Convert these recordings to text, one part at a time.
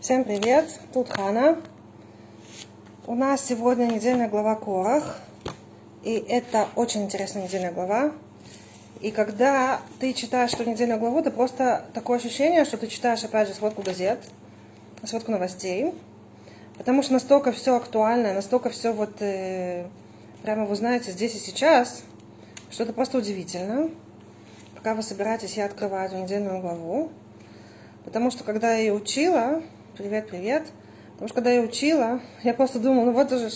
Всем привет, тут Хана. У нас сегодня недельная глава Корах. И это очень интересная недельная глава. И когда ты читаешь эту недельную главу, ты просто такое ощущение, что ты читаешь, опять же, сводку газет, сводку новостей. Потому что настолько все актуально, настолько все вот э, прямо вы знаете здесь и сейчас, что это просто удивительно. Пока вы собираетесь, я открываю эту недельную главу. Потому что когда я ее учила, привет, привет, потому что когда я учила, я просто думала, ну вот же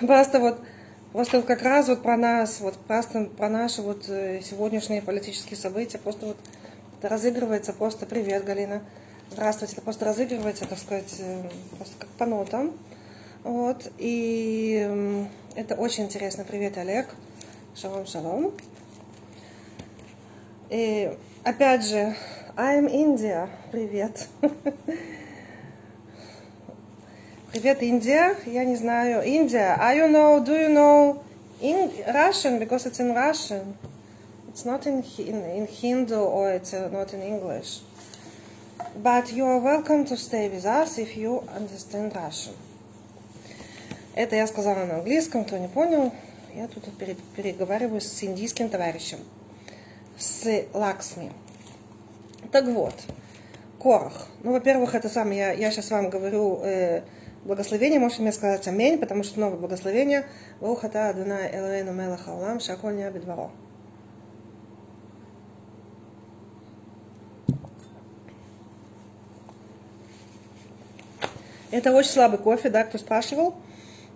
просто вот Просто как раз вот про нас, вот просто про наши вот э, сегодняшние политические события, просто вот это разыгрывается просто привет, Галина. Здравствуйте, это просто разыгрывается, так сказать, э, просто как по нотам. Вот, и это очень интересно. Привет, Олег. Шалом, шалом. И опять же, I'm India. Привет. Привет, Индия. Я не знаю. Индия. Are you know, do you know in Russian? Because it's in Russian. It's not in, in, in Hindu or it's uh, not in English. But you are welcome to stay with us if you understand Russian. Это я сказала на английском, кто не понял. Я тут переговариваю с индийским товарищем. С Лаксми. Так вот, Корах. Ну, во-первых, это сам, я, я сейчас вам говорю э, благословение, можете мне сказать аминь, потому что новое благословение. Вухата Адуна Элоэну Мелаха Улам Шаколь Бедваро. Это очень слабый кофе, да, кто спрашивал.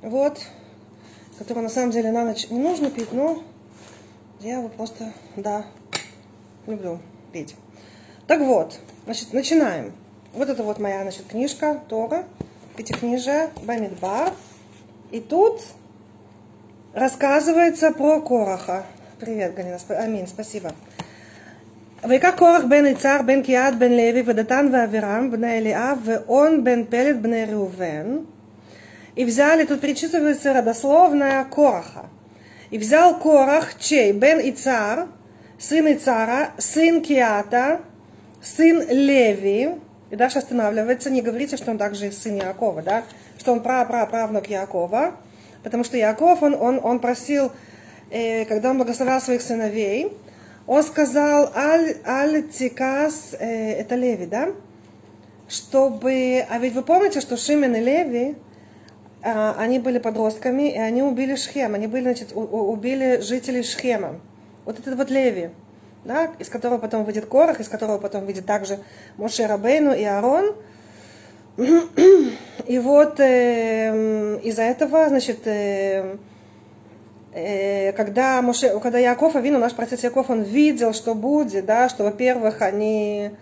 Вот. Который на самом деле на ночь не нужно пить, но я его просто, да, люблю пить. Так вот, значит, начинаем. Вот это вот моя, значит, книжка Тора, Пятикнижие, Бамидбар. И тут рассказывается про Короха. Привет, Галина. Аминь, спасибо. ויקח קורח בן יצהר בן קיעד בן לוי ודתן ואבירם בני אליאב ואון бен פלט бен Реувен. И взяли, тут перечисывается родословная Кораха. И взял Корах чей? Бен Ицар, сын Ицара, сын Киата, сын Леви, и дальше останавливается, не говорите, что он также сын Якова, да, что он пра-пра-правнук Якова, потому что Яков, он, он, он просил, э, когда он благословлял своих сыновей, он сказал, аль тикас, э, это Леви, да, чтобы, а ведь вы помните, что Шимен и Леви, э, они были подростками, и они убили Шхем, они были, значит, у, убили жителей Шхема. Вот этот вот Леви да, из которого потом выйдет Корах, из которого потом выйдет также Моше Рабейну и Арон. И вот э, из-за этого, значит, э, э, когда, Моше, когда Яков Авину, наш протец Яков, он видел, что будет, да, что, во-первых, они,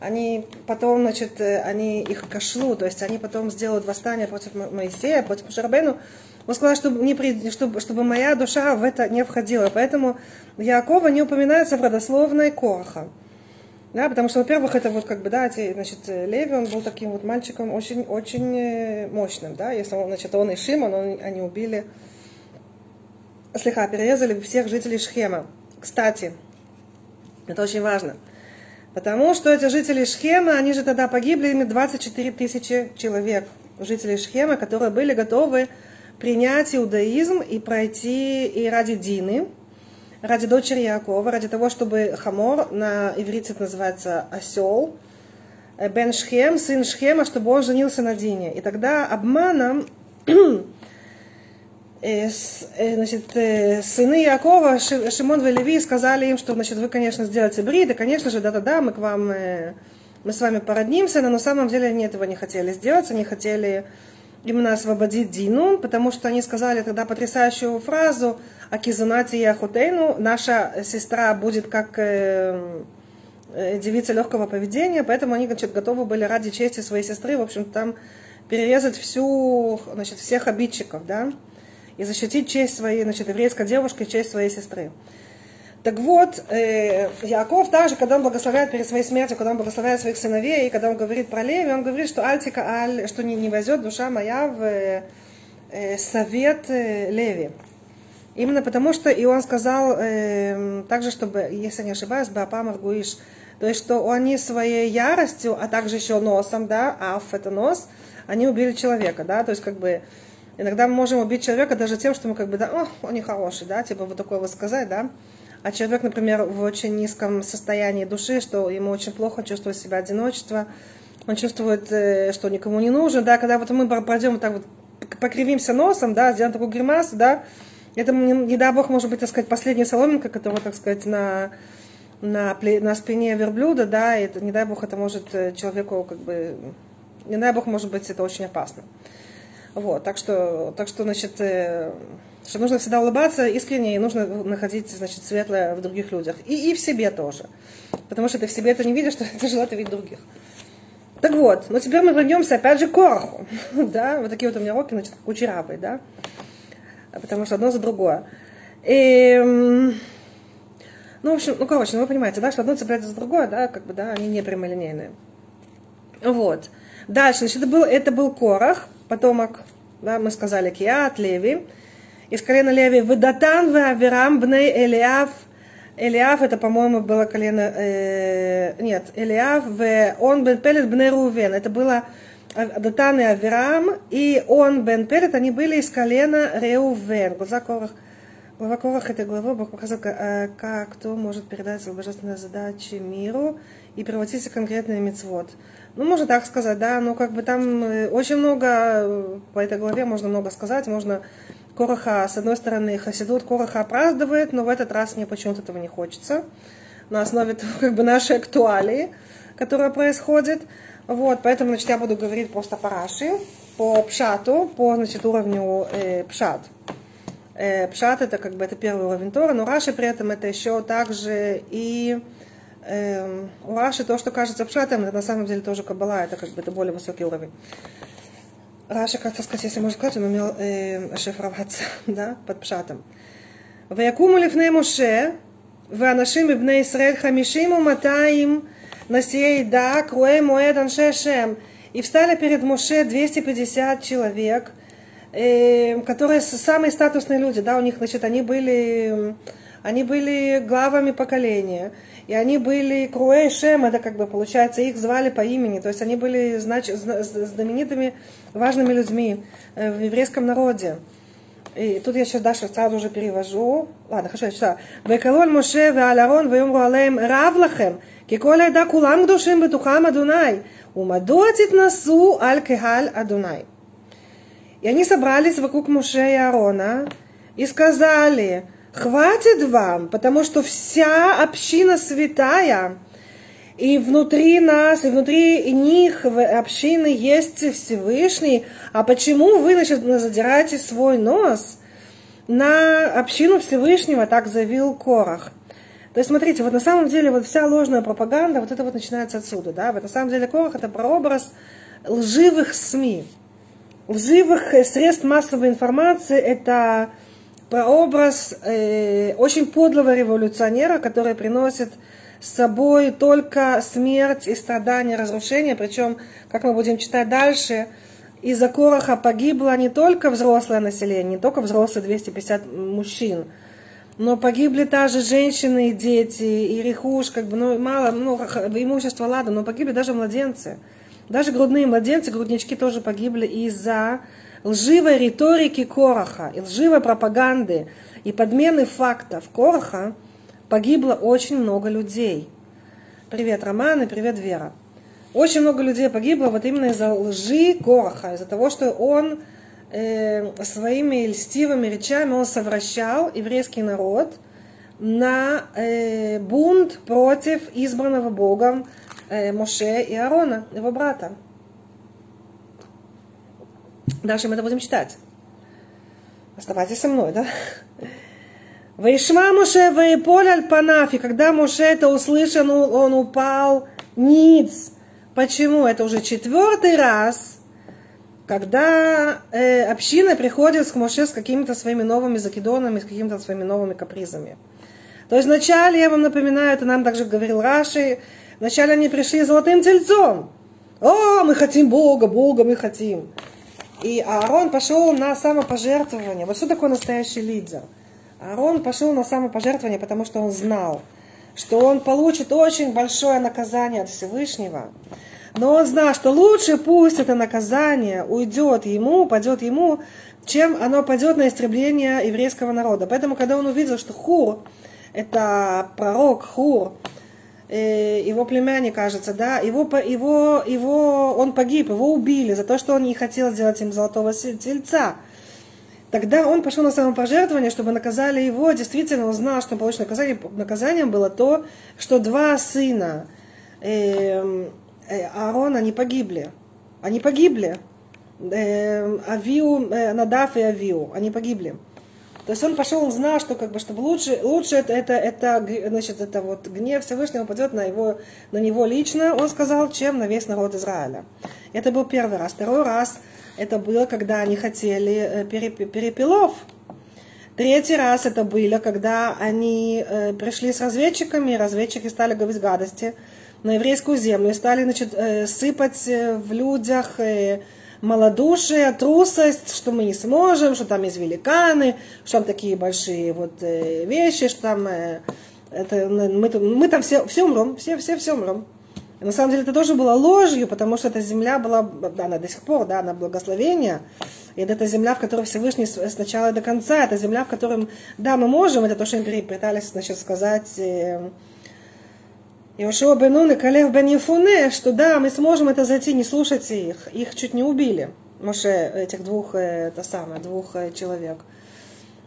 они потом, значит, э, они их кошлу, то есть они потом сделают восстание против Моисея, против Мушарабейну, он сказал, чтобы, не, чтобы, чтобы моя душа в это не входила. Поэтому Якова не упоминается в родословной Короха. Да, потому что, во-первых, это вот как бы, да, значит, Леви, он был таким вот мальчиком очень, очень э, мощным, да, если он, значит, он и Шимон, он, они убили, слегка перерезали всех жителей Шхема. Кстати, это очень важно, потому что эти жители Шхема, они же тогда погибли, ими 24 тысячи человек, жителей Шхема, которые были готовы принять иудаизм и пройти и ради Дины, ради дочери Якова, ради того, чтобы Хамор, на иврите это называется осел, э, Бен Шхем, сын Шхема, чтобы он женился на Дине. И тогда обманом э, э, значит, сыны Якова, Шимон и Леви, сказали им, что значит, вы, конечно, сделаете брид, конечно же, да-да-да, мы к вам, мы с вами породнимся, но на самом деле они этого не хотели сделать, они хотели именно освободить Дину, потому что они сказали тогда потрясающую фразу «Акизунати яхутейну» «Наша сестра будет как э, э, девица легкого поведения», поэтому они значит, готовы были ради чести своей сестры, в общем там перерезать всю, значит, всех обидчиков, да, и защитить честь своей, значит, еврейской девушки, честь своей сестры. Так вот, э, Яков также, когда он благословляет перед своей смертью, когда он благословляет своих сыновей, и когда он говорит про Леви, он говорит, что Альтика Аль, что не, не возет душа моя в э, совет э, Леви. Именно потому, что и он сказал э, также, чтобы, если не ошибаюсь, Баапамар Гуиш, То есть, что они своей яростью, а также еще носом, да, аф это нос, они убили человека, да, то есть, как бы, иногда мы можем убить человека даже тем, что мы, как бы, да, о, он не хороший, да, типа, вот такое вот сказать, да, а человек, например, в очень низком состоянии души, что ему очень плохо, чувствует себя одиночество, он чувствует, э, что никому не нужен, да, когда вот мы пройдем вот так вот, покривимся носом, да, сделаем такую гримасу, да, это, не, дай бог, может быть, так сказать, последняя соломинка, которая, так сказать, на, на, на спине верблюда, да, и это, не дай бог, это может э, человеку, как бы, не дай бог, может быть, это очень опасно. Вот, так что, так что, значит, э, что нужно всегда улыбаться искренне, и нужно находить, значит, светлое в других людях. И, и в себе тоже. Потому что ты в себе это не видишь, что ты желательно видеть других. Так вот, но теперь мы вернемся опять же к Короху. да, вот такие вот у меня уроки, значит, кучерявые, да. Потому что одно за другое. И, ну, в общем, ну, короче, ну, вы понимаете, да, что одно цепляется за другое, да, как бы, да, они не прямолинейные. Вот. Дальше, значит, это был, это был Корах, потомок, да, мы сказали, Киат, Леви. Из колена Леви Ведатан, Авирам, Бней, Элиав. Элиав, это, по-моему, было колено, э, нет, Элиав, в он бен Пелет, Бней Рувен. Это было Датан и Авирам, и он, Бен Пелет, они были из колена Реувен. Глаза Корах, глава Корах этой главы Бог показал, как, как кто может передать свои божественные задачи миру и превратить в конкретный мецвод. Ну, можно так сказать, да, но как бы там э, очень много, э, по этой главе можно много сказать, можно Короха, с одной стороны, Хасидут Короха оправдывает, но в этот раз мне почему-то этого не хочется, на основе того, как бы нашей актуалии, которая происходит. Вот, поэтому, значит, я буду говорить просто по Раши, по Пшату, по, значит, уровню э, Пшат. Э, пшат это как бы это первый уровень Тора, но Раши при этом это еще также и у Раши то, что кажется Пшатом, это на самом деле тоже Каббала, это как бы это более высокий уровень. Раша, как сказать, если можно сказать, он умел э, шифроваться, да, под Пшатом. ויקומו לפני משה ואנשים מבני ישראל חמישים ומאתיים נשיאי да, круэ моэд анше шем. И встали перед Моше 250 человек, э, которые самые статусные люди, да, у них, значит, они были, они были главами поколения, и они были Круэй Шем, это как бы получается, их звали по имени, то есть они были знач... знаменитыми, важными людьми э, в еврейском народе. И тут я сейчас дальше сразу уже перевожу. Ладно, хорошо, я читаю. «Векололь Моше веаларон веюмру алеем рав лахем, киколь айда кулам гдушим бетухам Адунай, умаду насу аль кехаль Адунай». И они собрались вокруг Моше и Аарона и сказали – хватит вам, потому что вся община святая, и внутри нас, и внутри них общины есть Всевышний. А почему вы, значит, задираете свой нос на общину Всевышнего, так заявил Корах. То есть, смотрите, вот на самом деле вот вся ложная пропаганда, вот это вот начинается отсюда, да, вот на самом деле Корах это прообраз лживых СМИ, лживых средств массовой информации, это прообраз э, очень подлого революционера, который приносит с собой только смерть и страдания, разрушение. Причем, как мы будем читать дальше, из-за Короха погибло не только взрослое население, не только взрослые 250 мужчин, но погибли также женщины и дети, и рехуш, как бы, ну, мало, ну, имущество, ладно, но погибли даже младенцы. Даже грудные младенцы, груднички тоже погибли из-за лживой риторики Короха, и лживой пропаганды, и подмены фактов Короха – погибло очень много людей. Привет, Роман, и привет, Вера. Очень много людей погибло вот именно из-за лжи Короха, из-за того, что он э, своими льстивыми речами он совращал еврейский народ на э, бунт против избранного Богом э, Моше и Аарона, его брата. Дальше мы это будем читать. Оставайтесь со мной, да? Вайшма Моше Вайполь Альпанаф, и когда Моше это услышал, он упал ниц. Почему? Это уже четвертый раз, когда э, община приходит к Моше с какими-то своими новыми закидонами, с какими-то своими новыми капризами. То есть вначале, я вам напоминаю, это нам также говорил Раши, вначале они пришли золотым тельцом. О, мы хотим Бога, Бога мы хотим. И Аарон пошел на самопожертвование. Вот что такое настоящий лидер – Аарон пошел на самопожертвование, потому что он знал, что он получит очень большое наказание от Всевышнего. Но он знал, что лучше пусть это наказание уйдет ему, пойдет ему, чем оно пойдет на истребление еврейского народа. Поэтому, когда он увидел, что Хур, это пророк Хур, его племянник, кажется, да, его, его, его, он погиб, его убили за то, что он не хотел сделать им золотого тельца. Тогда он пошел на самопожертвование, чтобы наказали его. Действительно, он знал, что получит наказание. Наказанием было то, что два сына э, э, Аарона, они погибли. Они погибли. Э, Авиу, э, Надав и Авиу, они погибли. То есть он пошел, он знал, что как бы, чтобы лучше, лучше это, это, это, значит, это вот гнев Всевышнего пойдет на, его, на него лично, он сказал, чем на весь народ Израиля. Это был первый раз. Второй раз это было, когда они хотели э, перепелов. Третий раз это было, когда они э, пришли с разведчиками, и разведчики стали говорить гадости на еврейскую землю, и стали значит, э, сыпать в людях малодушие, трусость, что мы не сможем, что там есть великаны, что там такие большие вот вещи, что там это, мы, мы там все, все умрем, все, все, все умрем. На самом деле это тоже было ложью, потому что эта земля была, она до сих пор, да, она благословение. И это земля, в которой Всевышний с начала до конца, это земля, в которой, да, мы можем, это то, что им пытались, значит, сказать э, Иошуа бен Нун и Калев бен Ефуне, что да, мы сможем это зайти, не слушайте их. Их чуть не убили. Моше, этих двух, э, это самое, двух э, человек.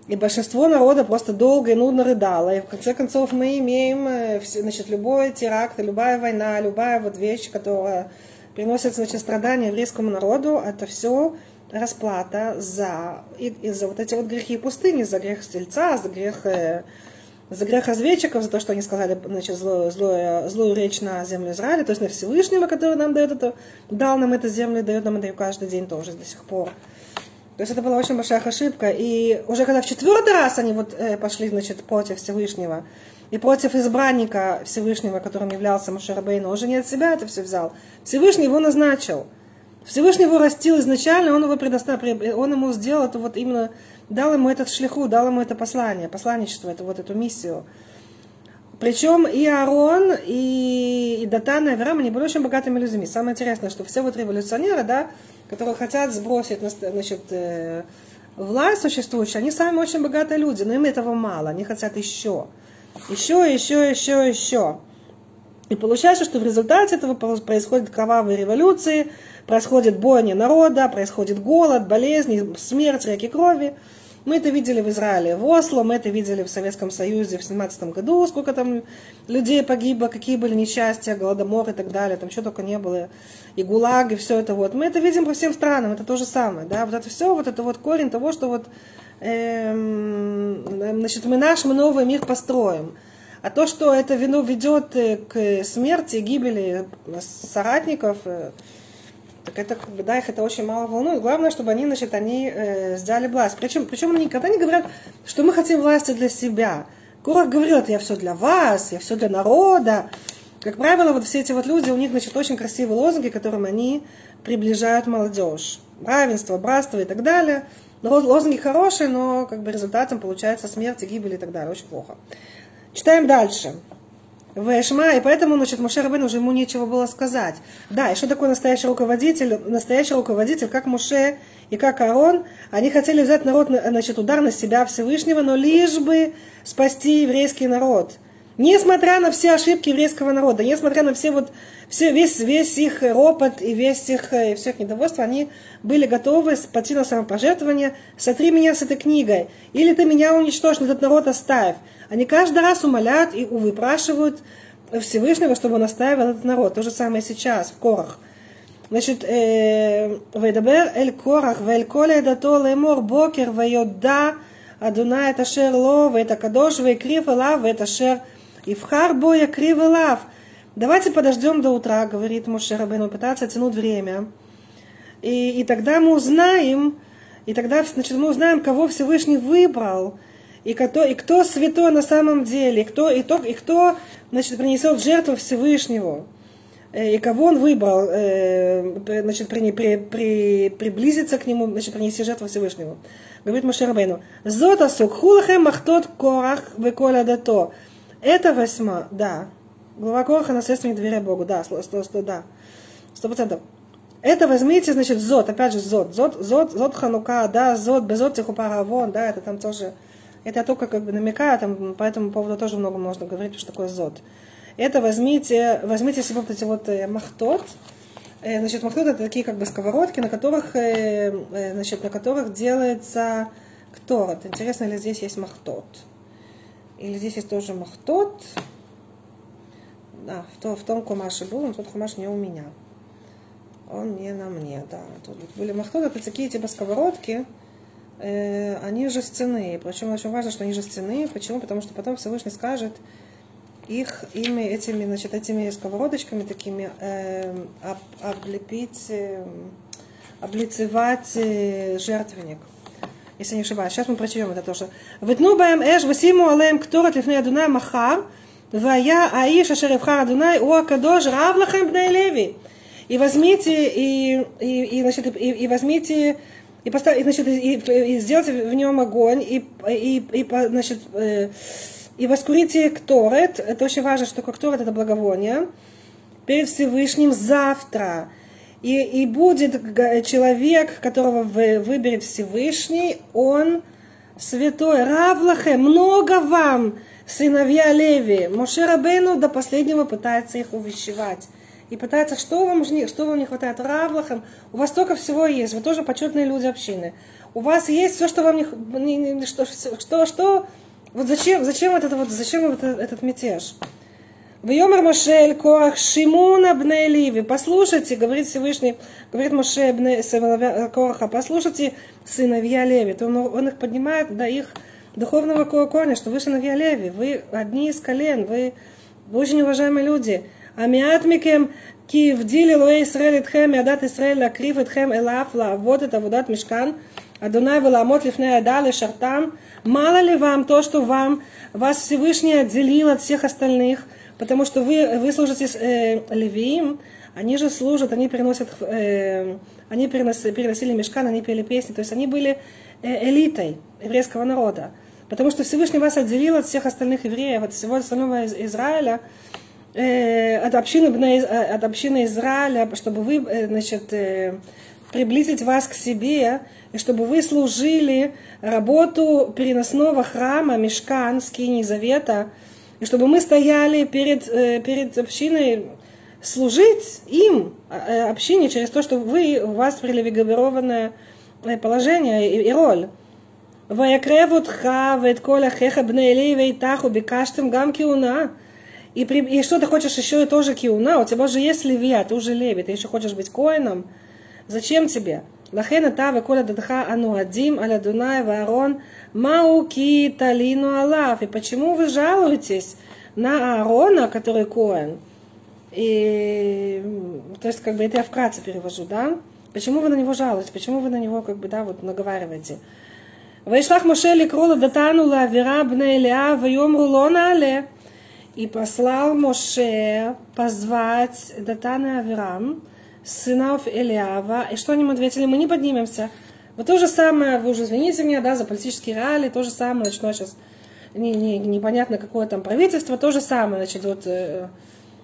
И большинство народа просто долго и нудно рыдало. И в конце концов мы имеем э, значит, любой теракт, любая война, любая вот вещь, которая приносит значит, страдания еврейскому народу, это все расплата за, и, и за вот эти вот грехи пустыни, за грех стельца, за грех, за грех разведчиков, за то, что они сказали значит, злую, злую, злую речь на землю Израиля, то есть на Всевышнего, который нам дает это, дал нам эту землю и дает нам это каждый день тоже до сих пор. То есть это была очень большая ошибка. И уже когда в четвертый раз они вот э, пошли, значит, против Всевышнего, и против избранника Всевышнего, которым являлся Машарабейн, уже не от себя это все взял. Всевышний его назначил. Всевышний его растил изначально, он его предоставил, он ему сделал это вот именно, дал ему этот шлиху, дал ему это послание, посланничество, это вот эту миссию. Причем и Аарон, и, и Датан, и Авраам, они были очень богатыми людьми. Самое интересное, что все вот революционеры, да, которые хотят сбросить значит, э, власть существующую, они сами очень богатые люди, но им этого мало, они хотят еще. Еще, еще, еще, еще. И получается, что в результате этого происходят кровавые революции, происходит бойня народа, происходит голод, болезни, смерть, реки крови. Мы это видели в Израиле, в Осло, мы это видели в Советском Союзе в 17 году, сколько там людей погибло, какие были несчастья, голодомор и так далее, там что только не было, и ГУЛАГ, и все это вот. Мы это видим по всем странам, это то же самое, да, вот это все, вот это вот корень того, что вот, эм, значит, мы наш, мы новый мир построим. А то, что это вино ведет э, к смерти, гибели соратников, э, так это, да, их это очень мало волнует. Главное, чтобы они, значит, они э, взяли власть. Причем, причем они никогда не говорят, что мы хотим власти для себя. Курах говорил, это я все для вас, я все для народа. Как правило, вот все эти вот люди, у них, значит, очень красивые лозунги, которым они приближают молодежь. Равенство, братство и так далее. Лозунги хорошие, но как бы результатом получается смерть, гибель и так далее. Очень плохо. Читаем дальше. Вэшма, и поэтому, значит, Муше Рабин уже ему нечего было сказать. Да, и что такое настоящий руководитель? Настоящий руководитель, как Муше и как Аарон, они хотели взять народ, значит, удар на себя Всевышнего, но лишь бы спасти еврейский народ. Несмотря на все ошибки еврейского народа, несмотря на все вот, все, весь, весь их ропот и весь их, э, и все их недовольство, они были готовы пойти на самопожертвование, сотри меня с этой книгой, или ты меня уничтожишь, этот народ оставь. Они каждый раз умоляют и выпрашивают Всевышнего, чтобы он оставил этот народ. То же самое сейчас в Корах. Значит, э, «Вейдабер эль корах, вэль коля дато лэмор бокер, вэйода адуна это шер ло, это кадош, вэйкриф эла, это шер и в Харбо я криво лав. Давайте подождем до утра, говорит Моше Рабейну, пытаться тянуть время. И, и тогда мы узнаем, и тогда значит, мы узнаем, кого Всевышний выбрал, и кто, и кто святой на самом деле, и кто, и, то, и кто значит, принесет жертву Всевышнего, э, и кого он выбрал, э, значит, при, при, при, приблизиться к нему, значит, принести жертву Всевышнего. Говорит Моше Рабейну, «Зота сукхулахем махтот корах веколя дато». Это восьма, да. Глава Короха наследственник доверия Богу, да, сто, сто, сто, да. Сто процентов. Это возьмите, значит, зод, опять же, зод, зод, зод, зод ханука, да, зод, безот тихупаравон, да, это там тоже, это я только как бы намекаю, там по этому поводу тоже много можно говорить, что такое зод. Это возьмите, возьмите себе вот эти вот э, махтот, э, значит, махтот это такие как бы сковородки, на которых, э, значит, на которых делается кторот. Интересно ли здесь есть махтот? Или здесь есть тоже махтот? Да, в том, в том кумаше был, но тот кумаш не у меня он не на мне, да. Тут были махтот, это такие типа сковородки, э, они жестяные. Причем очень важно, что они жестяные. Почему? Потому что потом Всевышний скажет их ими, этими, значит, этими сковородочками такими э, об, облепить, э, облицевать жертвенник. Если не ошибаюсь. Сейчас мы прочтем это тоже. Ветну баем эш васиму алеем кторот лифней адунай махар, вая аиш ашер евхар адунай у акадош рав лахем бней леви и возьмите, и, и, и, значит, и, и возьмите, и, поставь, и, значит, и, и сделайте в нем огонь, и, и, и, значит, э, и воскурите кторет, это очень важно, что кторет это благовоние, перед Всевышним завтра. И, и будет человек, которого вы выберет Всевышний, он святой, Равлахе, много вам, сыновья Леви. Моше Рабейну до последнего пытается их увещевать и пытается, что вам, что вам не хватает. Равлахам, у вас столько всего есть, вы тоже почетные люди общины. У вас есть все, что вам не, что, что, что, вот зачем, зачем этот, вот, зачем этот, этот мятеж? Вьомер Моше Эль Корах Шимун Абнеливы, Послушайте, говорит Всевышний, говорит Моше Абне Кораха, послушайте сыновья Леви. То он, он их поднимает до их духовного корня, что вы сыновья Леви, вы одни из колен, вы, вы очень уважаемые люди. Амиатмикем кивдили Киевдили Луэ Исраэль Итхем, Адат Исраэль Акрив Итхем Элафла, вот это Вудат Мешкан. Адунай Веламот Лифней Адали Шартам. Мало ли вам то, что вам вас Всевышний отделил от всех остальных – потому что вы, вы служите э, левиим, они же служат, они переносят, э, они переносили, переносили мешкан, они пели песни, то есть они были э, элитой еврейского народа. Потому что Всевышний вас отделил от всех остальных евреев, от всего остального Израиля, Э, от общины, э, от общины Израиля, чтобы вы, э, значит, приблизить вас к себе, и чтобы вы служили работу переносного храма, мешкан, скини завета, и чтобы мы стояли перед, перед общиной, служить им, общине, через то, что вы, у вас привилегированное положение и, и роль. ויקרב אותך ואת כל אחיך בני אלי ואיתך וביקשתם גם כהונה и, при, и что ты хочешь еще и тоже киуна? У тебя уже есть левия, ты уже леви, ты еще хочешь быть коином? Зачем тебе? לכן אתה וכל עדתך הנועדים על אדוני ואהרון, Мауки Талину Алав. И почему вы жалуетесь на Аарона, который Коэн? И, то есть, как бы, это я вкратце перевожу, да? Почему вы на него жалуетесь? Почему вы на него, как бы, да, вот наговариваете? Вайшлах Моше крола Датану Лавира Бнейлиа Вайомру Лонале. И послал Моше позвать Датана Авирам, сынов Элиава. И что они им ответили? Мы не поднимемся. Вот то же самое, вы уже извините меня, да, за политические реалии, то же самое, начну сейчас. Не, не, непонятно какое там правительство, то же самое, значит, вот э,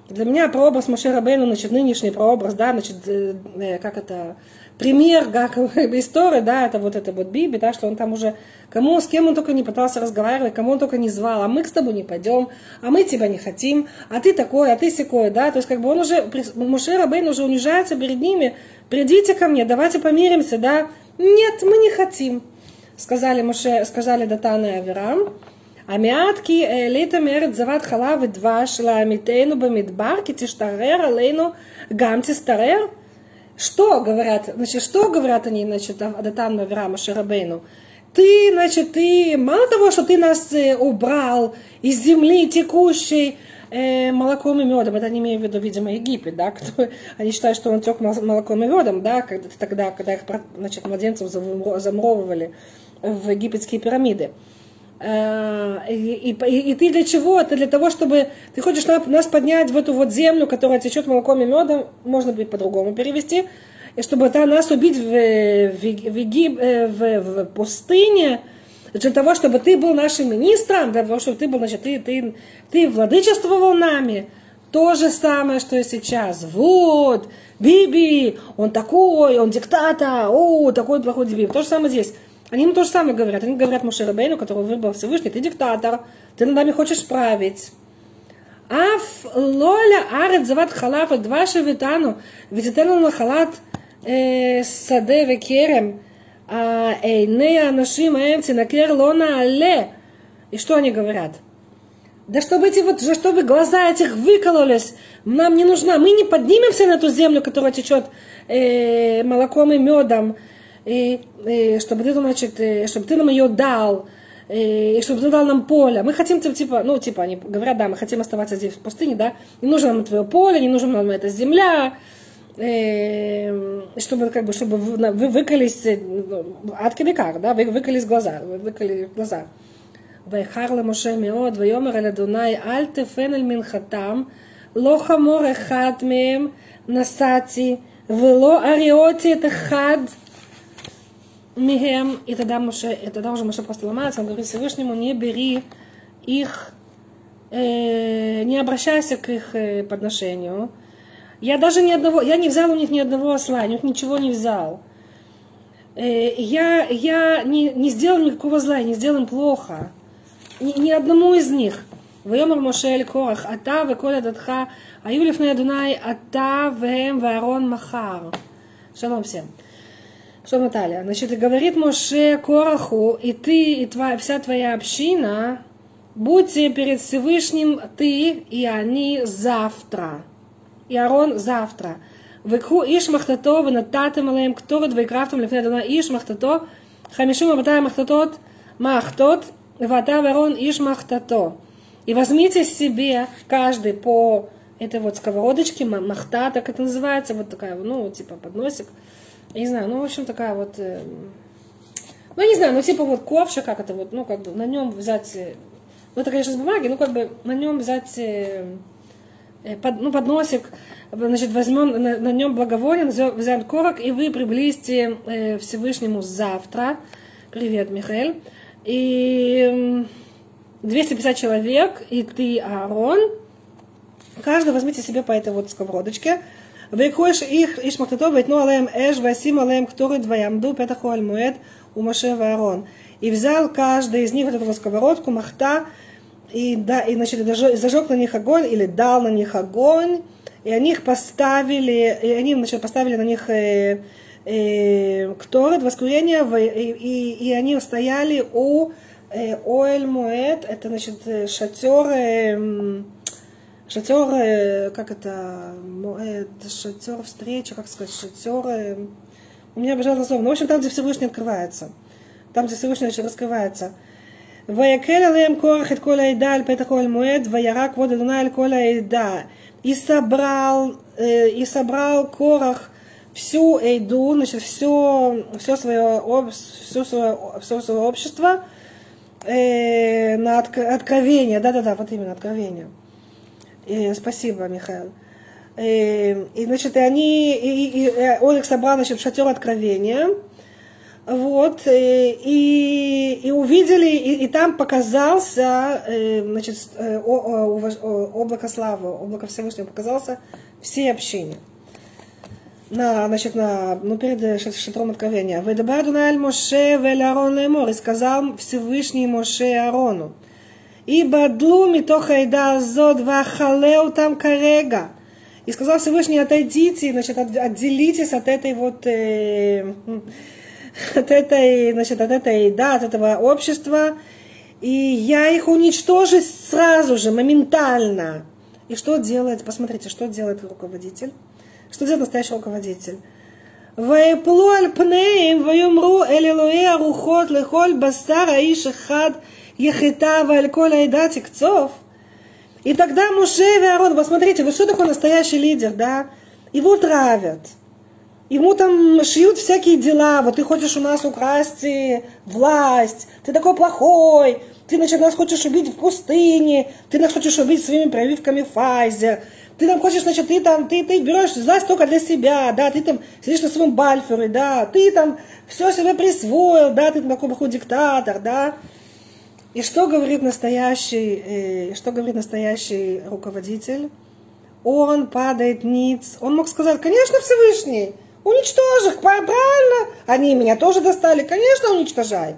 для меня прообраз Моше Рабейну, значит, нынешний прообраз, да, значит, э, э как это, пример, как история, да, это вот это вот Биби, да, что он там уже, кому, с кем он только не пытался разговаривать, кому он только не звал, а мы к тобой не пойдем, а мы тебя не хотим, а ты такой, а ты секой, да, то есть как бы он уже, Муше Рабейн уже унижается перед ними, придите ко мне, давайте помиримся, да, нет, мы не хотим, сказали Муше, сказали Датан и Авирам, המעט כי העלית מארץ זבת חלב ודבש לעמיתנו במדבר, כי תשתרר עלינו גם תשתרר? Что говорят, значит, что говорят они, значит, Адатан Мавирама Шарабейну? Ты, значит, ты, мало того, что ты нас э, убрал из земли текущей э, молоком и медом, это они имеют в виду, видимо, Египет, да, кто, они считают, что он тек молоком и медом, да, когда, тогда, когда их, значит, младенцев замуровывали в египетские пирамиды. Э, и, и, и ты для чего? Это для того, чтобы ты хочешь нас поднять в эту вот землю, которая течет молоком и медом, можно быть по-другому перевести, и чтобы это нас убить в, в, в, э, в, в пустыне, для того, чтобы ты был нашим министром, для того, чтобы ты был, значит, ты, ты, ты владычествовал нами. То же самое, что и сейчас. Вот, Биби, он такой, он диктатор, о, такой плохой Биби. То же самое здесь. Они ему то же самое говорят. Они говорят Муше Рабейну, которого выбрал Всевышний, ты диктатор, ты над нами хочешь править. Аф лоля арет зават халафа два шевитану, ведь на халат э, саде векерем, а, Эйне анашим эмци накер лона але. И что они говорят? Да чтобы эти вот, чтобы глаза этих выкололись, нам не нужна. Мы не поднимемся на ту землю, которая течет э, молоком и медом, и, и чтобы ты, значит, и, чтобы ты нам ее дал, и, и чтобы ты дал нам поле. Мы хотим, типа, ну, типа, они говорят, да, мы хотим оставаться здесь в пустыне, да, не нужно нам твое поле, не нужна нам эта земля, Эм, чтобы как бы чтобы вы выкались э, ну, от кибикар, да, вы выкались глаза, вы выкали глаза. Вайхар Моше меод, вайомер эль Адонай, аль тефен минхатам, лоха море эхад мем насати, вело ариоти это хад мем. И тогда, Моше, и тогда уже Моше просто ломается, он говорит Всевышнему, не бери их, э, не обращайся к их э, подношению, Я даже ни одного, я не взял у них ни одного осла, у них ничего не взял. Э, я я не, не сделал никакого зла, не сделал им плохо ни, ни одному из них. ויאמר משה אל קורח, אתה וכל עדתך היו לפני אדוני, אתה והם ואהרון מחר. שלום всем. Что Наталья? Значит, говорит Моше Кораху, и ты, и твоя, вся твоя община, будьте перед Всевышним ты и они завтра. Иарон завтра. Векху иш махтато, ванататем алеем кторот, вайкрафтам лифне дана иш махтато, хамишум абатая махтатот, махтот, вата варон иш махтато. И возьмите себе каждый по этой вот сковородочке, махта, так это называется, вот такая, ну, типа подносик. Я не знаю, ну, в общем, такая вот, э, ну, не знаю, ну, типа вот ковша, как это вот, ну, как бы на нем взять, э, ну, это, конечно, из бумаги, ну, как бы на нем взять... Э, Э, под, ну, подносик, значит, возьмем на, на нем благоволен, взял корок, и вы приблизите э, Всевышнему завтра. Привет, Михаил. И 250 человек, и ты, Аарон. Каждый возьмите себе по этой вот сковородочке. Векош их ишмахтатов, ветну алеем эш, васим алеем ктуры двоямду, петаху альмуэд, у Маше Аарон. И взял каждый из них вот эту сковородку, махта, и, да, и значит, зажег на них огонь, или дал на них огонь, и они их поставили, и они значит, поставили на них э, э, Кторет, воскурение, и, и, и они стояли у э, Оэль Муэт, это значит э, шатер, э, шатер, э, как это, Муэт, шатер встречи, как сказать, шатер, э, у меня обижал слово, ну, в общем, там, где Всевышний открывается, там, где Всевышний раскрывается. ויקל עליהם קורח את כל העדה על פתח אוהל מועד, וירא כבוד אדוני על כל העדה. И собрал, э, и собрал Корах всю Эйду, значит, все, все, свое, все, свое, все свое общество э, на откровение. Да-да-да, вот именно откровение. И, спасибо, Михаил. И, э, и, значит, и они, и, и, и Олег собрал, значит, шатер откровения, вот, и, э, и, и увидели, и, и там показался, значит, облако славы, облако Всевышнего показался все общине на, значит, на, ну, перед шатром откровения. «Ведабар Дуналь Моше вель Арон лемор» и сказал Всевышний Моше Арону. «Ибо длу митоха еда зод вахалеу там карега». И сказал Всевышний, отойдите, значит, отделитесь от этой вот, э, от этой, значит, от этой, да, от этого общества, и я их уничтожу сразу же, моментально. И что делает, посмотрите, что делает руководитель? Что делает настоящий руководитель? ויפלו על פניהם ויאמרו אל אלוהי הרוחות לכל בשר האיש אחד יחטא ועל כל העדה תקצוף. И тогда Муше и Аарон, посмотрите, вот что такое настоящий лидер, да? Его травят. Ему там шьют всякие дела. Вот ты хочешь у нас украсть власть, ты такой плохой, ты, значит, нас хочешь убить в пустыне, ты нас хочешь убить своими прививками Pfizer, ты там хочешь, значит, ты там, ты, ты берешь власть только для себя, да, ты там сидишь на своем бальфере, да, ты там все себе присвоил, да, ты там такой плохой диктатор, да. И что говорит настоящий, э, что говорит настоящий руководитель? Он падает ниц. Он мог сказать, конечно, Всевышний, уничтожь их, правильно? Они меня тоже достали, конечно, уничтожай.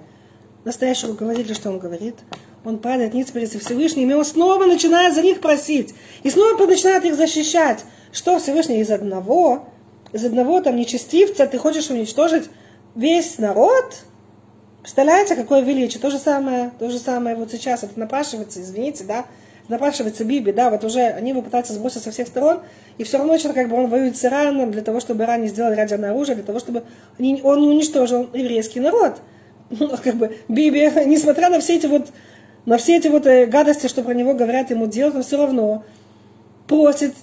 Настоящий руководитель, что он говорит? Он падает ниц перед Всевышним, и он снова начинает за них просить. И снова начинает их защищать. Что Всевышний из одного, из одного там нечестивца ты хочешь уничтожить весь народ? Представляете, какое величие? То же самое, то же самое вот сейчас. Это напрашивается, извините, да, напрашивается Биби, да, вот уже они его пытаются сбросить со всех сторон, и все равно что как бы он воюет с Ираном для того, чтобы Иран не сделал ядерное оружие, для того, чтобы они, он не уничтожил еврейский народ. Ну, как бы Биби, несмотря на все эти вот на все эти вот э, гадости, что про него говорят ему делать, он все равно просит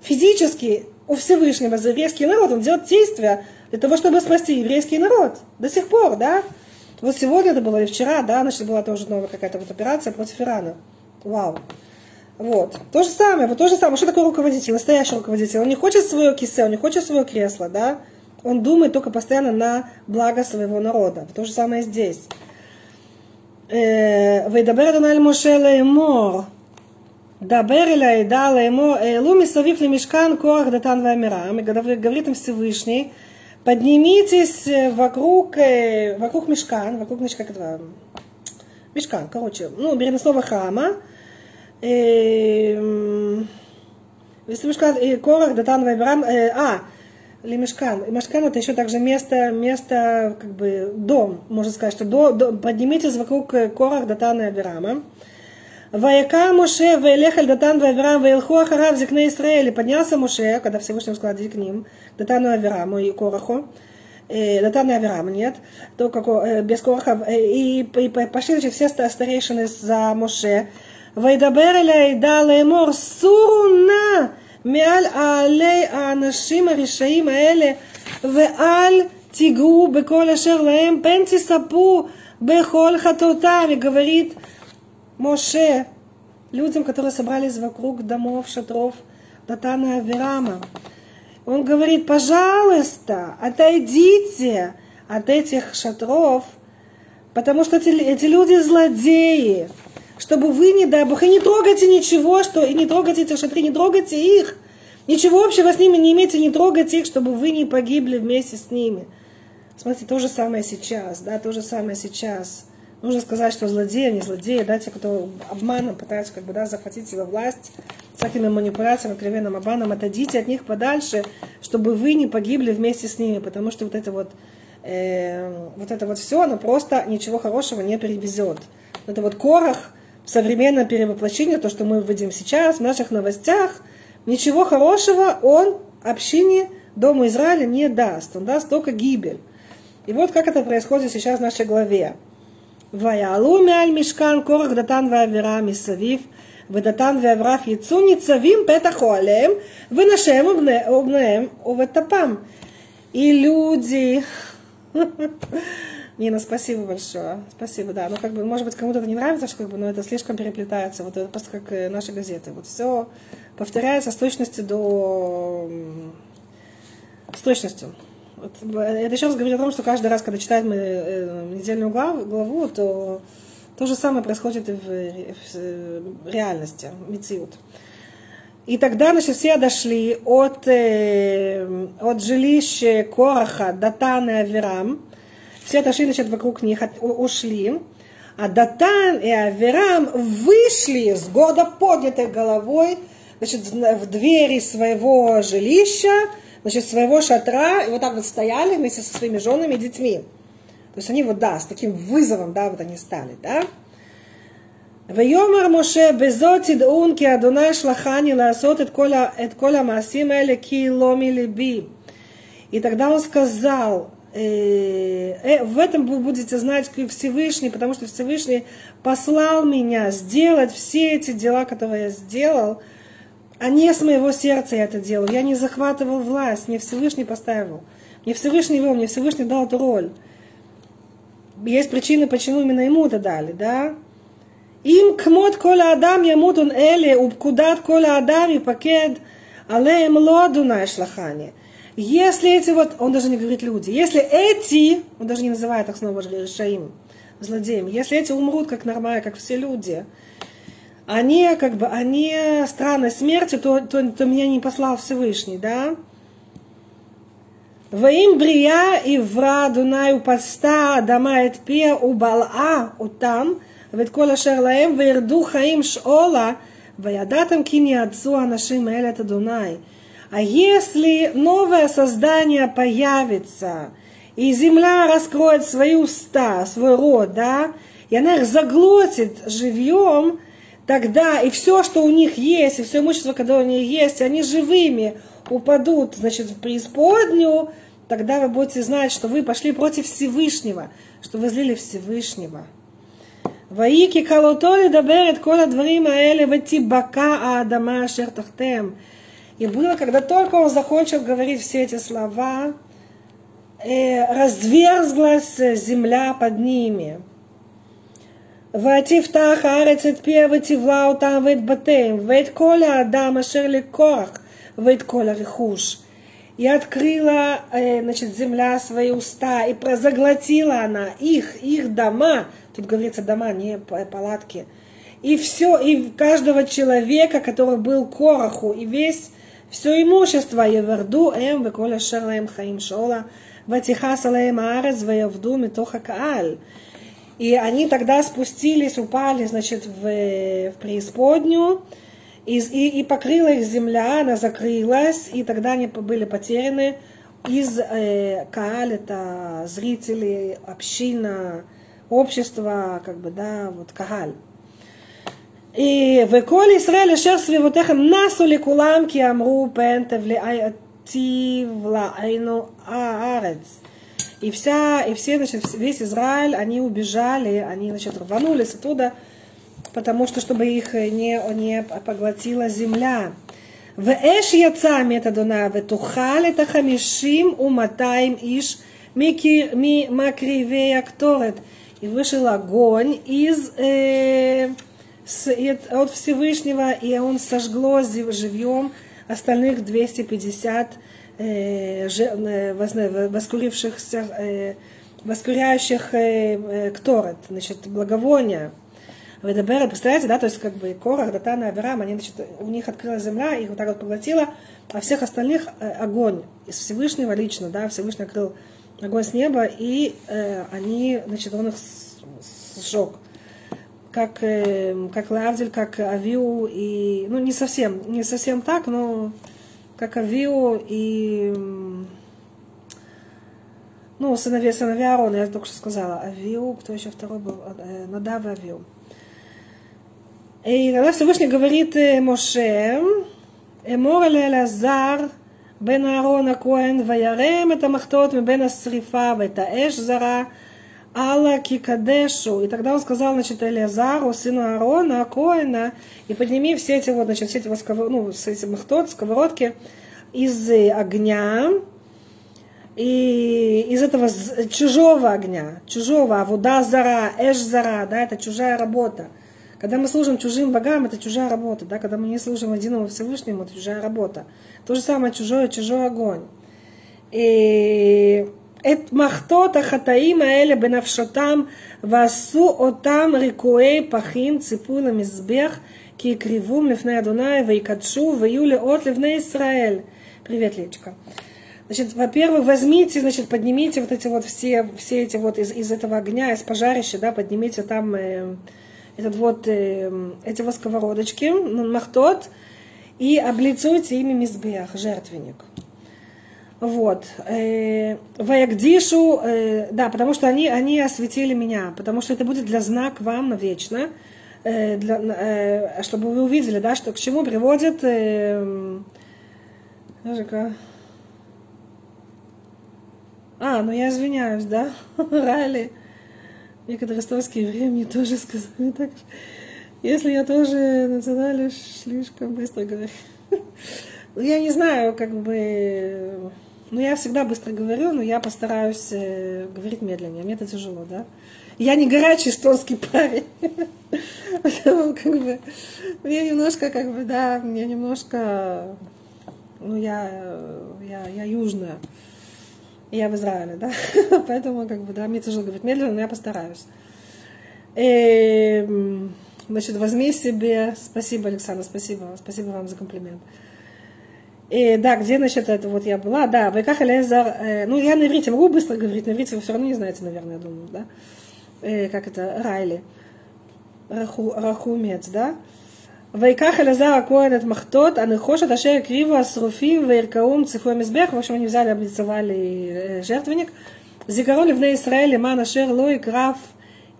физически у Всевышнего за еврейский народ, он делает действия для того, чтобы спасти еврейский народ. До сих пор, да? Вот сегодня это было, и вчера, да, значит, была тоже новая какая-то вот операция против Ирана. Вау. Вот. То же самое, вот то же самое. Что такое руководитель, настоящий руководитель? Он не хочет свое кисе, он не хочет свое кресло, да? Он думает только постоянно на благо своего народа. То же самое здесь. וידבר אדוני אל משה לאמור, דבר אל העדה לאמור, העלו מסביב למשכן корах Датан Вамирам, и говорит им Всевышний, поднимитесь вокруг, вокруг мешкан, вокруг мешка, как это, мешкан, короче, ну, переносного храма, мешкан, Корах, Датан Вамирам, а, Лемешкан. Мешкан это еще также место, место, как бы дом, можно сказать, что до, до, поднимитесь вокруг Корах, Датана и Авирама. Ваяка Моше, Ваелехаль Датан Вавирам, Ваилху Ахарав Зикне Израиль. Поднялся Моше, когда Всевышний сказал, иди к ним, Датану Авираму и Кораху. Э, Датан и Авирам, нет, только э, без Кораха. И, и пошли все старейшины за Моше. Вайдабер Эля и Лемор Суруна מעל עלי האנשים הרשעים האלה, ואל תיגעו בכל אשר להם, פן תספו בכל חטאותם, и говорит Моше, людям, которые собрались вокруг домов, шатров Датана и Авирама. Он говорит, пожалуйста, отойдите от этих шатров, потому что эти, эти люди злодеи, чтобы вы, не дай Бог, и не трогайте ничего, что, и не трогайте эти шатры, не трогайте их. Ничего общего с ними не имейте, не трогайте их, чтобы вы не погибли вместе с ними. Смотрите, то же самое сейчас, да, то же самое сейчас. Нужно сказать, что злодеи, не злодеи, да, те, кто обманом пытаются как бы, да, захватить его власть, всякими манипуляциями, откровенным обманом, отойдите от них подальше, чтобы вы не погибли вместе с ними, потому что вот это вот, э, вот это вот все, оно просто ничего хорошего не привезет. Это вот корах, современное перевоплощение, то, что мы видим сейчас в наших новостях, ничего хорошего он общине Дому Израиля не даст. Он даст только гибель. И вот как это происходит сейчас в нашей главе. ויעלו מעל משכן קורח דתן ואבירה מסביב, ודתן ואברף יצאו ניצבים פתח אוהליהם, ונשיהם ובניהם ובטפם. И люди Нина, спасибо большое. Спасибо, да. Ну, как бы, может быть, кому-то это не нравится, что, как бы, но это слишком переплетается. Вот это просто как э, наши газеты. Вот все повторяется с точностью до... с точностью. Вот, это еще раз говорит о том, что каждый раз, когда читаем мы э, недельную главу, главу, то то же самое происходит и в, в реальности, Мициут. И тогда, значит, все дошли от, э, от жилища Кораха, Датана и Авирам, все отошли, значит, вокруг них, ушли. А Датан и Аверам вышли с года поднятой головой значит, в двери своего жилища, значит, своего шатра, и вот так вот стояли вместе со своими женами и детьми. То есть они вот, да, с таким вызовом, да, вот они стали, да. ויאמר משה בזאת תדעון כי אדוני שלחני לעשות את כל, את כל המעשים האלה כי לא מליבי. И тогда он сказал, Э, э, в этом вы будете знать Всевышний, потому что Всевышний послал меня сделать все эти дела, которые я сделал, а не с моего сердца я это делал. Я не захватывал власть, мне Всевышний поставил. Мне Всевышний вел, мне Всевышний дал эту роль. Есть причины, почему именно ему это дали, да? Им кмот кола адам ямут он эле, упкудат кола адам и пакет алеем лодуна шлахани. Если эти вот, он даже не говорит люди, если эти, он даже не называет их снова же решаим, злодеями, если эти умрут как нормально, как все люди, они как бы, они странной смерти, то, то, то меня не послал Всевышний, да? Ваим брия и вра Дунай упаста Адама את פיה ובלעה אותם ואת כל אשר להם וירדו חיים שאולה וידעתם כי ניאצו האנשים האלה את אדוני. а если новое создание появится, и земля раскроет свои уста, свой рот, да, и она их заглотит живьем, тогда и все, что у них есть, и все имущество, которое у них есть, они живыми упадут, значит, в преисподнюю, тогда вы будете знать, что вы пошли против Всевышнего, что вы злили Всевышнего. Ваики калутоли даберет кола дворима эле бака адама шертахтем. И было, когда только он закончил говорить все эти слова, э, разверзлась земля под ними. ותפתח הארץ את פיה ותבלע אותם ואת בתיהם ואת כל האדם אשר לכוח ואת כל הרכוש. И открыла э, значит, земля свои уста, и заглотила она их, их дома, тут говорится дома, не палатки, и все, и каждого человека, который был Короху, и весь все имущество Еверду эм веколя шерлаем хаим шола, ватихас алаем аарец ваявду митоха кааль. И они тогда спустились, упали, значит, в, в преисподнюю, и, и, и покрыла их земля, она закрылась, и тогда они были потеряны из э, Кааль, это зрители, община, общество, как бы, да, вот Кааль. И веколь Исраэль ашер сривотехем насу лекулам, ки амру пентев леатив лаайну аарец. И вся, и все, значит, весь Израиль, они убежали, они, значит, рванулись оттуда, потому что, чтобы их не, не поглотила земля. В эш яца метадуна, в тухал это хамишим у матаим иш ми макривея кторет. И вышел огонь из... Э, от Всевышнего, и он сожгло живьем остальных 250 э, э воскурившихся, э, воскуряющих э, э, кторет, значит, благовония. Ведабера, представляете, да, то есть как бы Корах, Датан и Авирам, они, значит, у них открылась земля, их вот так вот поглотила, а всех остальных огонь из Всевышнего лично, да, Всевышний открыл огонь с неба, и э, они, значит, он их сжег Как, э, как Лавдиль, как Авиу, и, ну, не совсем, не совсем так, но как Авиу и ну, сыновья, сыновья Аарона, я только что сказала, Авиу, кто еще второй был, э, Надав и Авиу. И тогда Всевышний говорит Моше, אמור אל אלעזר בן אהרון הכהן וירם את המחטות מבין השריפה ואת האש זרה Алла Кикадешу. И тогда он сказал, значит, Элиазару, сыну Аарона, Коэна, и подними все эти вот, значит, все эти вот, сковород, ну, с эти махтот, сковородки из огня, и из этого чужого огня, чужого, а вода зара, эш зара, да, это чужая работа. Когда мы служим чужим богам, это чужая работа. Да? Когда мы не служим единому Всевышнему, это чужая работа. То же самое чужое, чужой огонь. И את מחטות החטאים האלה בנפשותם ועשו אותם ריקועי פחים ציפו למזבח כי יקריבום לפני אדוני ויקדשו ויהיו לאות לבני ישראל. Привет, Лечка. Значит, во-первых, возьмите, значит, поднимите вот эти вот все, все эти вот из, из этого огня, из пожарища, да, поднимите там э, этот вот, э, эти вот сковородочки, махтот, и облицуйте ими мизбех, жертвенник. Вот. Э, Ваягдишу, э, да, потому что они, они осветили меня, потому что это будет для знак вам навечно, э, для, чтобы вы увидели, да, что к чему приводит а, ну я извиняюсь, да, Райли. Некоторые эстонские евреи мне тоже сказали так, если я тоже национально слишком быстро говорю. Ну, я не знаю, как бы... Ну, я всегда быстро говорю, но я постараюсь э, говорить медленнее. Мне это тяжело, да? Я не горячий эстонский парень. как бы, мне немножко, как бы, да, мне немножко Ну, я, я, я южная. Я в Израиле, да. Поэтому, как бы, да, мне тяжело говорить медленно, но я постараюсь. И, эм, значит, возьми себе... Спасибо, Александр, спасибо. Спасибо вам за комплимент. И, да, где, значит, это вот я была, да, Вайках Элезар, э, ну, я на иврите могу быстро говорить, на иврите вы все равно не знаете, наверное, я думаю, да, э, как это, Райли, Раху, Рахумец, да, Вайках Элезар Акоэн от Махтот, Анахоша Ташер Крива Сруфим Вайркаум Цифу Мизбех, в общем, они взяли, облицевали э, жертвенник, Зикароли в Израиле, Мана Шер Лой, Граф,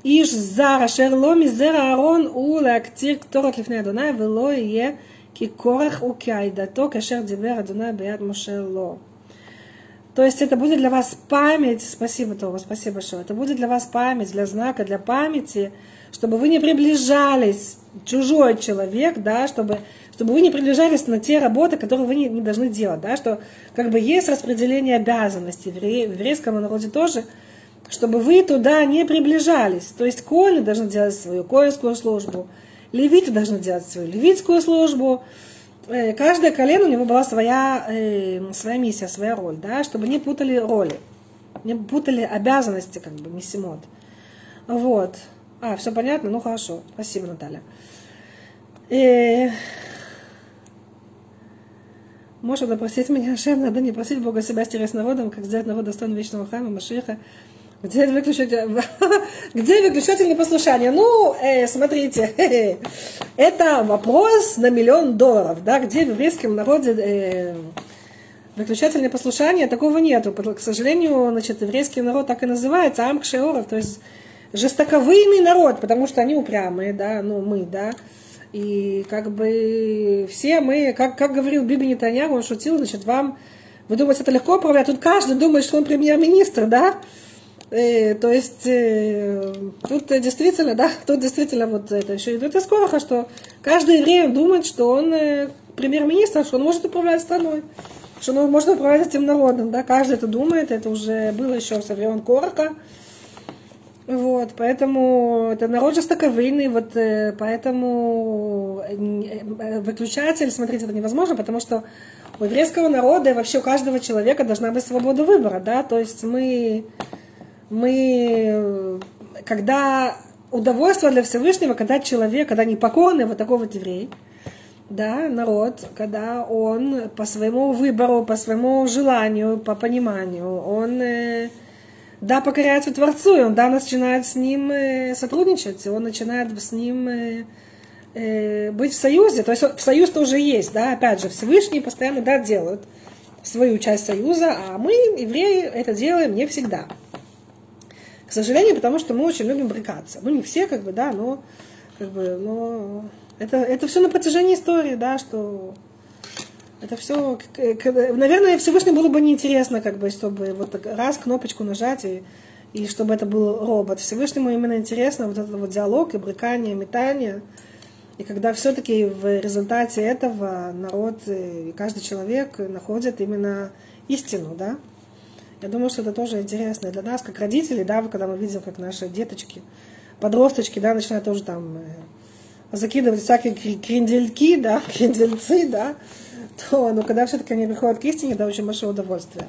Иш Зара, Шер Ломи, Зера Арон, Ула, Актир, Торот Лифней Адонай, Велой, Е, ки корах у кайдато, кашер дибер адуна бият То есть это будет для вас память, спасибо, Тома, спасибо большое, это будет для вас память, для знака, для памяти, чтобы вы не приближались, чужой человек, да, чтобы, чтобы вы не приближались на те работы, которые вы не, не должны делать, да, что как бы есть распределение обязанностей, в еврейском народе тоже, чтобы вы туда не приближались. То есть коины должны делать свою коинскую службу, левиты должны делать свою левитскую службу, э, каждое колено у него была своя, э, своя миссия, своя роль, да, чтобы не путали роли, не путали обязанности, как бы, миссимот. Вот. А, все понятно? Ну хорошо. Спасибо, Наталья. И... Может попросить меня, Шем, надо не просить Бога себя стереть с народом, как сделать народ достойным вечного храма, Машиха. Где выключатель, где выключатель непослушания? Ну, э, смотрите, это вопрос на миллион долларов, да, где в еврейском народе э, выключатель непослушания, такого нету. К сожалению, значит, еврейский народ так и называется, Амкшеоров, то есть жестоковыйный народ, потому что они упрямые, да, ну мы, да. И как бы все мы, как, как говорил Биби Нетаньяху, он шутил, значит, вам, вы думаете, это легко управлять? Тут каждый думает, что он премьер-министр, да? Э, то есть э, тут действительно, да, тут действительно вот это еще идет из Короха, что каждый еврей думает, что он э, премьер-министр, что он может управлять страной, что он может управлять этим народом, да, каждый это думает, это уже было еще со времен Короха, вот, поэтому это народ жестоковыйный, вот поэтому выключатель, смотрите, это невозможно, потому что у еврейского народа и вообще у каждого человека должна быть свобода выбора, да, то есть мы, мы, когда удовольствие для Всевышнего, когда человек, когда непокорный, вот такой вот еврей, да, народ, когда он по своему выбору, по своему желанию, по пониманию, он да, покоряется Творцу, и он, да, начинает с ним э, сотрудничать, и он начинает с ним э, э, быть в союзе. То есть союз-то уже есть, да, опять же, Всевышний постоянно, да, делают свою часть союза, а мы, евреи, это делаем не всегда. К сожалению, потому что мы очень любим брыкаться. Ну, не все, как бы, да, но, как бы, но это, это все на протяжении истории, да, что это все, наверное, Всевышнему было бы неинтересно, как бы, чтобы вот раз кнопочку нажать и, и чтобы это был робот. Всевышнему именно интересно вот этот вот диалог и брыкание, метание. И когда все-таки в результате этого народ и каждый человек находит именно истину, да. Я думаю, что это тоже интересно для нас, как родителей, да, когда мы видим, как наши деточки, подросточки, да, начинают тоже там э, закидывать всякие крендельки, да, крендельцы, да, то, ну, когда все-таки они приходят к истине, это очень большое удовольствие.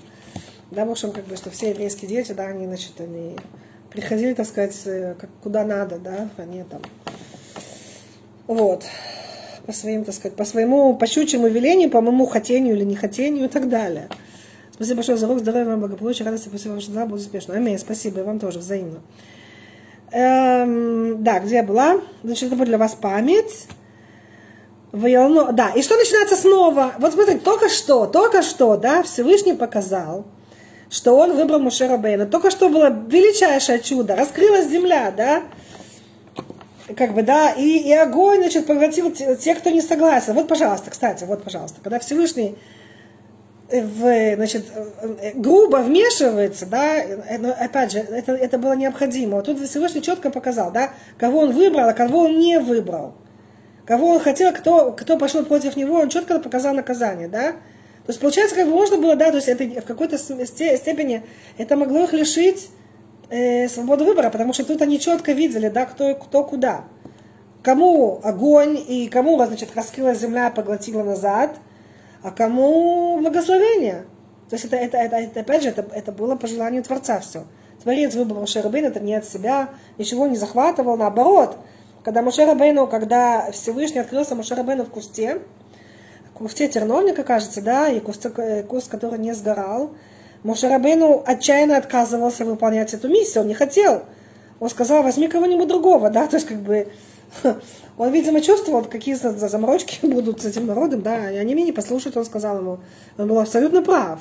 Да, в общем, как бы, что все еврейские дети, да, они, значит, они приходили, так сказать, э, как, куда надо, да, они там, вот, по своим, так сказать, по своему, по щучьему велению, по моему хотению или нехотению и так далее. Спасибо большое за урок, здоровья вам, благополучия, радости, спасибо вам, что да, буду успешно. Аминь, спасибо, и вам тоже, взаимно. Эм, да, где я была? Значит, это будет для вас память. Ваялно, да, и что начинается снова? Вот смотрите, только что, только что, да, Всевышний показал, что он выбрал Мушера Бейна. Только что было величайшее чудо, раскрылась земля, да, как бы, да, и, и огонь, значит, поглотил тех, кто не согласен. Вот, пожалуйста, кстати, вот, пожалуйста, когда Всевышний в, значит, грубо вмешивается, да, но опять же, это, это было необходимо. Вот тут Всевышний четко показал, да, кого он выбрал, а кого он не выбрал кого он хотел, кто, кто пошел против него, он четко показал наказание, да? То есть, получается, как бы можно было, да, то есть это в какой-то степени это могло их лишить э, свободы выбора, потому что тут они четко видели, да, кто, кто куда. Кому огонь и кому, значит, раскрылась земля, поглотила назад, а кому благословение. То есть это, это, это, это опять же, это, это было по желанию Творца все. Творец выбрал Моше Рабейну, это не от себя, ничего не захватывал, наоборот. Когда Моше Рабейну, когда Всевышний открылся Моше Рабейну в кусте, в кусте терновника, кажется, да, и куст, э, куст, который не сгорал, Моше Рабейну отчаянно отказывался выполнять эту миссию, он не хотел. Он сказал, возьми кого-нибудь другого, да, то есть как бы он, видимо, чувствовал, какие заморочки будут с этим народом, да, и они меня послушают, он сказал ему. Он был абсолютно прав.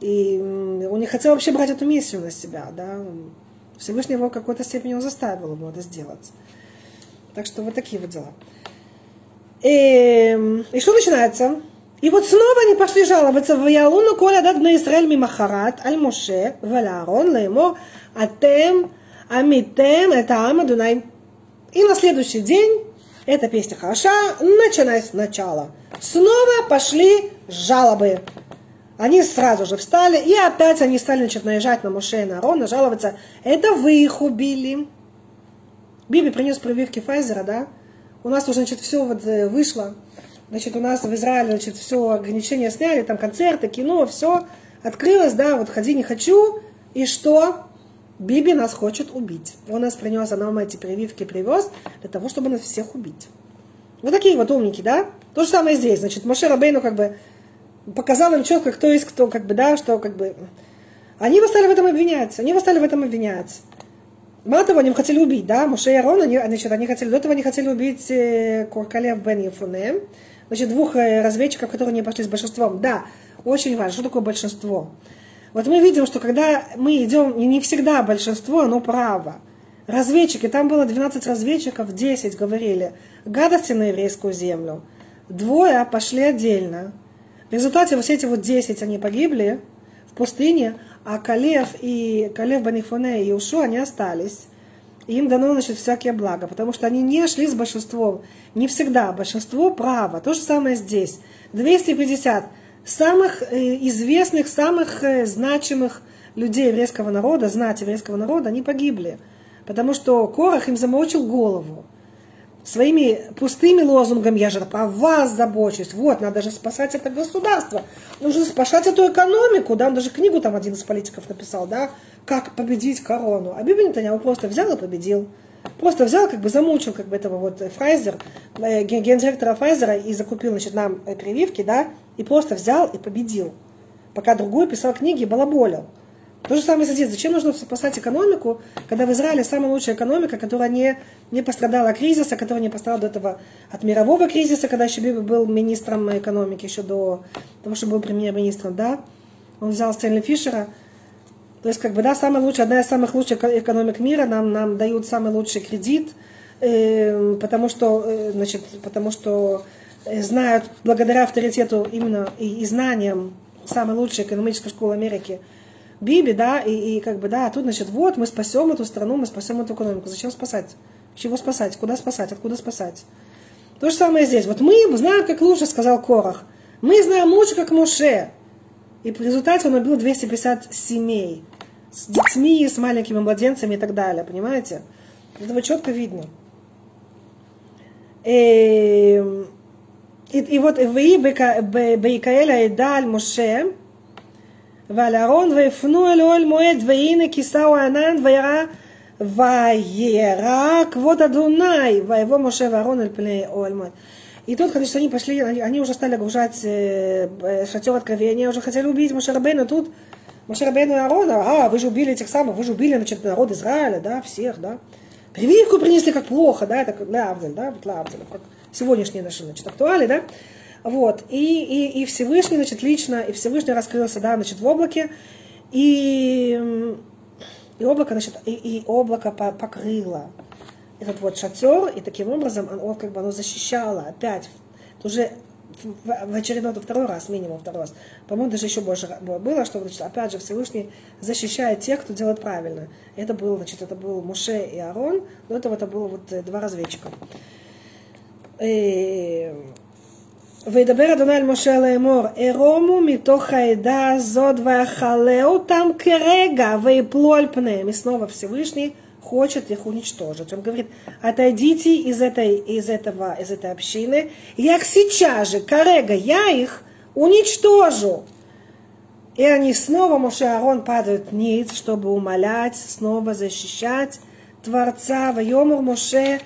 И он не хотел вообще брать эту миссию на себя, да. Всевышний его в какой-то степени он заставил ему это сделать. Так что вот такие вот дела. И, и что начинается? И вот снова они пошли жаловаться в Ялуну Коля дат на Израиль мимахарат аль Моше валярон леймо атем амитем это ама дунай. И на следующий день эта песня хороша, начиная сначала. Снова пошли жалобы. Они сразу же встали, и опять они стали значит, наезжать на Моше и на Арона, жаловаться. Это вы их убили. Биби принес прививки Файзера, да? У нас уже, значит, все вот э, вышло. Значит, у нас в Израиле, значит, все ограничения сняли, там концерты, кино, все открылось, да, вот ходи не хочу. И что? Биби нас хочет убить. Он нас принес, а нам эти прививки привез для того, чтобы нас всех убить. Вот такие вот умники, да? То же самое здесь. Значит, Моше Рабейну как бы показал им четко, кто есть кто, как бы, да, что как бы... Они его стали в этом обвинять, они его стали в этом обвинять. Мало того, они хотели убить, да, Моше и Арон, они, значит, они хотели, до этого они хотели убить э, Куркалев бен Ефуне, значит, двух э, разведчиков, которые не пошли с большинством. Да, очень важно, что такое большинство. Вот мы видим, что когда мы идем, не всегда большинство, оно право. Разведчики, там было 12 разведчиков, 10 говорили гадости на еврейскую землю. Двое пошли отдельно, в результате вот эти вот 10, они погибли в пустыне, а Калев и Калев Банифоне и Ушу, они остались. И им дано, значит, всякие блага, потому что они не шли с большинством. Не всегда. Большинство право. То же самое здесь. 250 самых э, известных, самых э, значимых людей еврейского народа, знать еврейского народа, они погибли. Потому что Корах им замочил голову своими пустыми лозунгами, я же о вас забочусь, вот, надо же спасать это государство, нужно спасать эту экономику, да, он даже книгу там один из политиков написал, да, как победить корону. А Биби Нетаньяху просто взял и победил. Просто взял, как бы замучил как бы этого вот Фрайзер, э, гендиректора Фрайзера и закупил, значит, нам прививки, да, и просто взял и победил. Пока другой писал книги и балаболил. То же самое здесь. Зачем нужно спасать экономику, когда в Израиле самая лучшая экономика, которая не, не пострадала от кризиса, которая не пострадала до этого от мирового кризиса, когда еще Биби был министром экономики, еще до того, что был премьер-министром, да? Он взял Стэнли Фишера. То есть, как бы, да, самая лучшая, одна из самых лучших экономик мира, нам, нам дают самый лучший кредит, э, потому что, э, значит, потому что знают, благодаря авторитету именно и, и знаниям самой лучшей экономической школы Америки – Биби, да, и, и как бы, да, а тут, значит, вот, мы спасем эту страну, мы спасем эту экономику. Зачем спасать? Чего спасать? Куда спасать? Откуда спасать? То же самое здесь. Вот мы знаем, как лучше, сказал Корах. Мы знаем лучше, как Муше. И в результате он убил 250 семей. С детьми, с маленькими младенцами и так далее. Понимаете? Этого четко видно. И, эм, и, и вот в Бейкаэля и Даль Муше, ועל אהרון ויפנו אל אוהל מועד והנה כיסהו הענן וירא וירא כבוד אדוני ויבוא משה ואהרון אל פני אוהל מועד. И тут, конечно, они пошли, они, они уже стали окружать э, шатер откровения, уже хотели убить Моше Рабейну. Тут Моше Рабейну и Аарона, а, вы же убили этих самых, вы же убили, значит, народ Израиля, да, всех, да. Прививку принесли как плохо, да, это как Лавдель, да, вот Лавдель, как сегодняшние наши, значит, актуали, да. Вот. И, и, и Всевышний, значит, лично, и Всевышний раскрылся, да, значит, в облаке, и, и облако, значит, и, и облако покрыло этот вот шатер, и таким образом он, как бы оно защищало опять, уже в, очередной, второй раз, минимум второй раз, по-моему, даже еще больше было, что, значит, опять же, Всевышний защищает тех, кто делает правильно. Это был, значит, это был Муше и Арон, до этого это было вот э, два разведчика. И, וידבר אדוני אל משה לאמור, ארומו מתוך העדה הזאת ואכלה אותם כרגע ויפלו על пнеем. И снова Всевышний хочет их уничтожить. Он говорит, отойдите из этой, из этого, из этой общины, я их сейчас же, корега, я их уничтожу. И они снова, Моше и Аарон падают вниз, чтобы умолять, снова защищать Творца. Вайомур Моше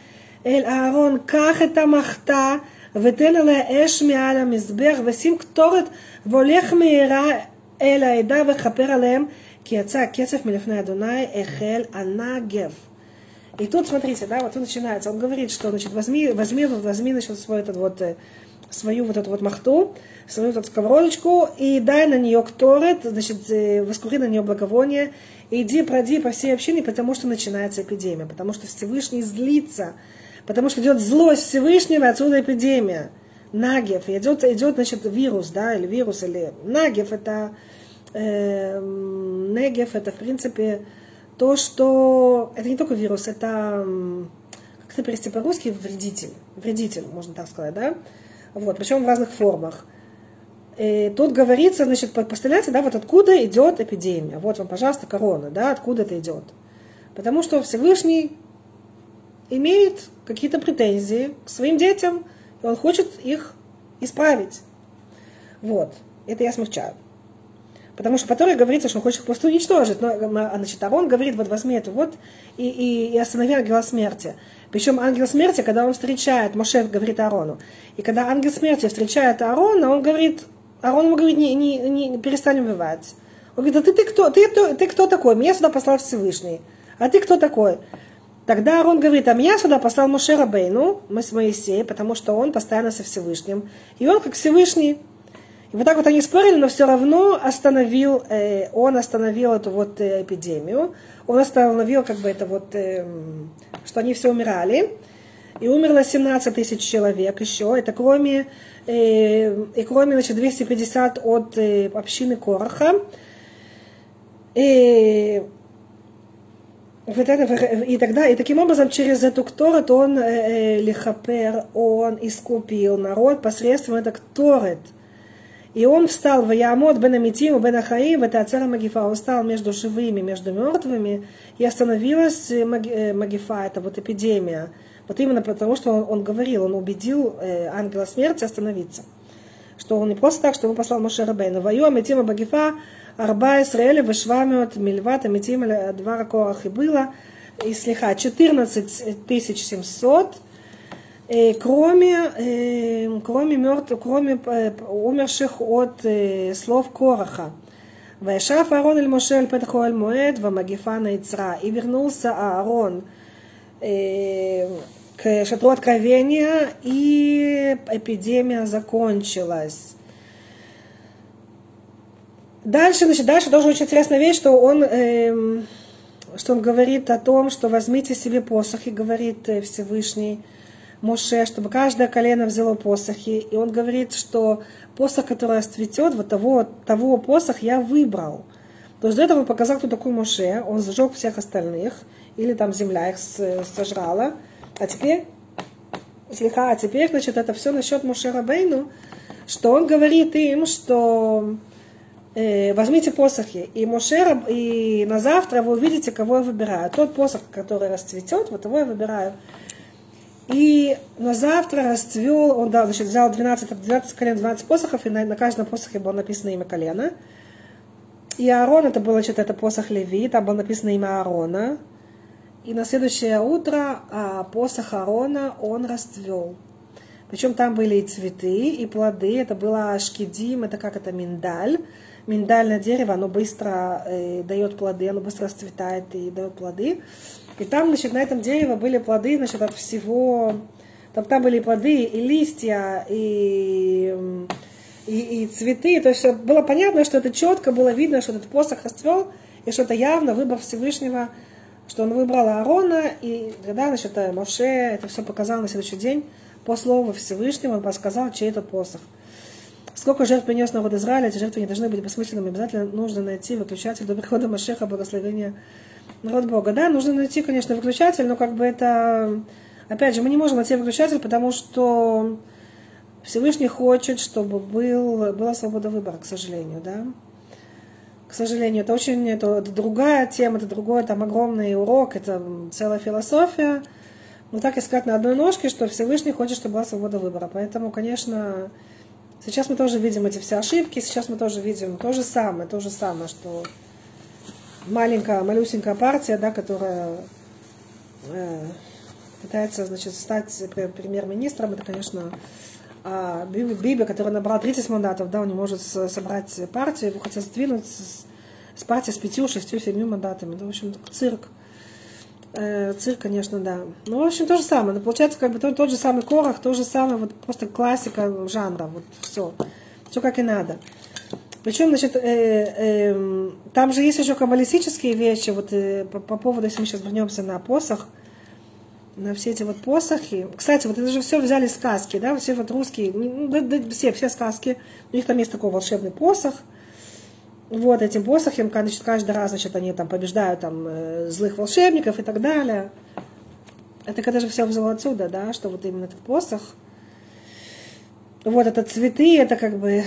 эль Аарон, ках это махта, ותן עליה אש מעל המזבח, ושים קטורת והולך מהרה אל העדה וכפר עליהם, כי יצא הקצף מלפני אדוני, החל הנגב. И тут, смотрите, да, вот тут начинается, он говорит, что, значит, возьми, возьми, возьми, значит, свой этот вот, свою вот эту вот махту, свою вот эту сковородочку, и дай на нее кторет, значит, воскури на нее благовоние, и иди, пройди по всей общине, потому что начинается эпидемия, потому что Всевышний злится, потому что идет злость Всевышнего, отсюда эпидемия. Нагев, идет, идет, значит, вирус, да, или вирус, или Нагев, это, э, Негев, это, в принципе, то, что это не только вирус, это, как это перевести по-русски, вредитель. Вредитель, можно так сказать, да? Вот, причем в разных формах. И тут говорится, значит, представляете, да, вот откуда идет эпидемия. Вот вам, пожалуйста, корона, да, откуда это идет. Потому что Всевышний имеет какие-то претензии к своим детям, и он хочет их исправить. Вот, это я смягчаю. Потому что потом говорится, что он хочет их просто уничтожить. Но, значит, а он говорит, вот возьми это вот и, и, и останови ангела смерти. Причем ангел смерти, когда он встречает, Моше говорит Аарону, и когда ангел смерти встречает Аарона, он говорит, Аарон ему говорит, не, не, не, перестань убивать. Он говорит, а ты, ты, кто, ты, ты, ты кто такой? Меня сюда послал Всевышний. А ты кто такой? Тогда Аарон говорит, а меня сюда послал Моше Рабейну, мы с Моисеем, потому что он постоянно со Всевышним. И он как Всевышний. И вот так вот они спорили, но все равно остановил, э, он остановил эту вот э, эпидемию. Он остановил как бы это вот, э, что они все умирали. И умерло 17 тысяч человек еще. Это кроме, э, и кроме значит, 250 от э, общины Короха. И, вот это, э, и тогда, и таким образом, через эту кторет он э, э лихапер, он искупил народ посредством этого кторет. И он встал в Ямот, Бен Амитим, Бен Ахаим, это Ацара Магифа. Он стал между живыми, между мертвыми. И остановилась э, Магифа, это вот эпидемия. Вот именно потому, что он, он говорил, он убедил э, ангела смерти остановиться. Что он не просто так, что он послал Моше Рабейна. Вайом, Амитим, Магифа, 14,700 мильват амитим двара корах и было, и слегка 14700 кроме, кроме, мертв, кроме э, умерших от э, слов Короха. «Вайшав Аарон эль Моше эль Петху эль Моэд, вамагифа наицра». И вернулся Аарон э, к шатру откровения, и эпидемия закончилась. Дальше, значит, дальше тоже очень интересная вещь, что он, э, что он говорит о том, что возьмите себе посох, и говорит Всевышний, Моше, чтобы каждое колено взяло посохи. И он говорит, что посох, который расцветет, вот того, того посох я выбрал. То есть до этого он показал, кто такой Моше. Он сжег всех остальных. Или там земля их сожрала. А теперь, слегка, а теперь, значит, это все насчет Моше Рабейну, что он говорит им, что э, возьмите посохи, и Моше, и на завтра вы увидите, кого я выбираю. Тот посох, который расцветет, вот его я выбираю. И на завтра расцвел, он да, значит, взял 12, 12 колен, 12 посохов, и на, на каждом посохе было написано имя колена. И Аарон, это был, значит, это посох Леви, там было написано имя Аарона. И на следующее утро а, посох Аарона он расцвел. Причем там были и цветы, и плоды. Это было шкидим, это как это миндаль. Миндальное дерево, оно быстро э, дает плоды, оно быстро расцветает и дает плоды. И там, значит, на этом дереве были плоды, значит, от всего... Там, там были плоды и листья, и, и, и цветы. То есть было понятно, что это четко было видно, что этот посох расцвел, и что это явно выбор Всевышнего, что он выбрал Аарона, и тогда, значит, Моше это все показал на следующий день. По слову Всевышнего он подсказал, чей это посох. Сколько жертв принес народ Израиля, эти жертвы не должны быть бессмысленными. Обязательно нужно найти выключатель до прихода Машеха, благословения народ Бога. Да, нужно найти, конечно, выключатель, но как бы это... Опять же, мы не можем найти выключатель, потому что Всевышний хочет, чтобы был, была свобода выбора, к сожалению, да. К сожалению, это очень это, это другая тема, это другой там огромный урок, это целая философия. Но так и сказать на одной ножке, что Всевышний хочет, чтобы была свобода выбора. Поэтому, конечно, Сейчас мы тоже видим эти все ошибки, сейчас мы тоже видим то же самое, то же самое, что маленькая, малюсенькая партия, да, которая э, пытается, значит, стать премьер-министром, это, конечно, а Биби, Биби, который набрал 30 мандатов, да, он не может собрать партию, его хотят сдвинуть с, с партии с пятью, шестью, семью мандатами. Да, в общем, цирк. Э, цирк, конечно, да. Ну, в общем, то же самое. Но получается, как бы тот, тот же самый корах, то же самое, вот просто классика жанра, вот все. Все как и надо. Причем, значит, э, э, там же есть еще каббалистические вещи, вот э, по, по поводу, если мы сейчас вернемся на посох, на все эти вот посохи. Кстати, вот это же все взяли сказки, да, все вот русские, ну, да, да, все, все сказки, у них там есть такой волшебный посох, вот этим посохом, значит, каждый раз, значит, они там побеждают там э, злых волшебников и так далее. Это когда же все взяло отсюда, да, что вот именно этот посох, вот это цветы, это как бы,